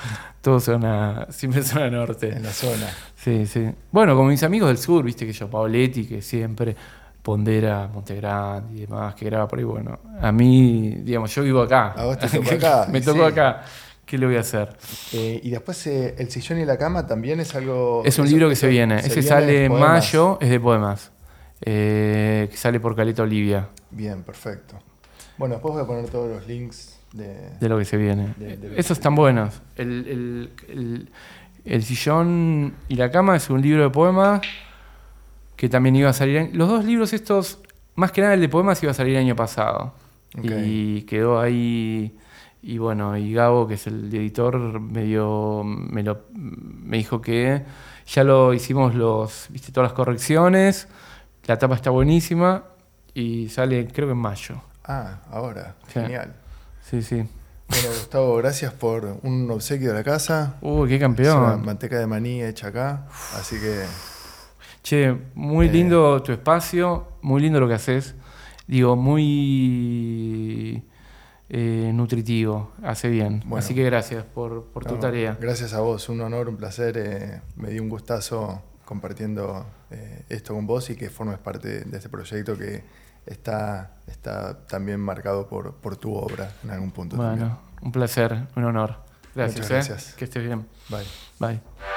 Speaker 2: todo zona, siempre zona norte.
Speaker 1: En la zona.
Speaker 2: Sí, sí. Bueno, con mis amigos del sur, viste que yo, Paoletti, que siempre pondera Montegrande y demás, que graba por ahí. Bueno, a mí, digamos, yo vivo acá.
Speaker 1: A vos te tocó acá,
Speaker 2: Me tocó
Speaker 1: sí.
Speaker 2: acá. ¿Qué le voy a hacer?
Speaker 1: Eh, y después eh, El sillón y la cama también es algo...
Speaker 2: Es un libro que se viene.
Speaker 1: se
Speaker 2: Ese
Speaker 1: viene
Speaker 2: sale en mayo, es de poemas. Eh, que sale por Caleta Olivia,
Speaker 1: Bien, perfecto. Bueno, después voy a poner todos los links de...
Speaker 2: de lo que se viene.
Speaker 1: De- de
Speaker 2: Esos están buenos. El, el- el- el sillón y la cama es un libro de poemas que también iba a salir. Los dos libros estos, más que nada el de poemas iba a salir el año pasado. Y quedó ahí. Y bueno, y Gabo, que es el editor, me dio, me, lo, me dijo que ya lo hicimos los, viste, todas las correcciones. La tapa está buenísima y sale creo que en mayo.
Speaker 1: Ah, ahora.
Speaker 2: Sí.
Speaker 1: Genial.
Speaker 2: Sí, sí.
Speaker 1: Bueno, Gustavo, gracias por un obsequio de la casa.
Speaker 2: Uy, qué
Speaker 1: Es una
Speaker 2: campeón.
Speaker 1: manteca de maní hecha acá. Así que
Speaker 2: Che, muy
Speaker 1: Eh.
Speaker 2: lindo tu espacio, muy lindo lo que haces. Digo, muy eh, nutritivo, hace bien.
Speaker 1: Bueno.
Speaker 2: Así que gracias por, por tu tarea.
Speaker 1: Gracias a vos, un honor, un placer. eh, me dio un gustazo compartiendo eh, esto con vos y que formes parte de este proyecto que está, está también marcado por, por tu obra en algún punto.
Speaker 2: Bueno, un placer, un honor. Gracias,
Speaker 1: Muchas
Speaker 2: eh.
Speaker 1: gracias.
Speaker 2: Que estés bien.
Speaker 1: también. Bye.
Speaker 2: Bye.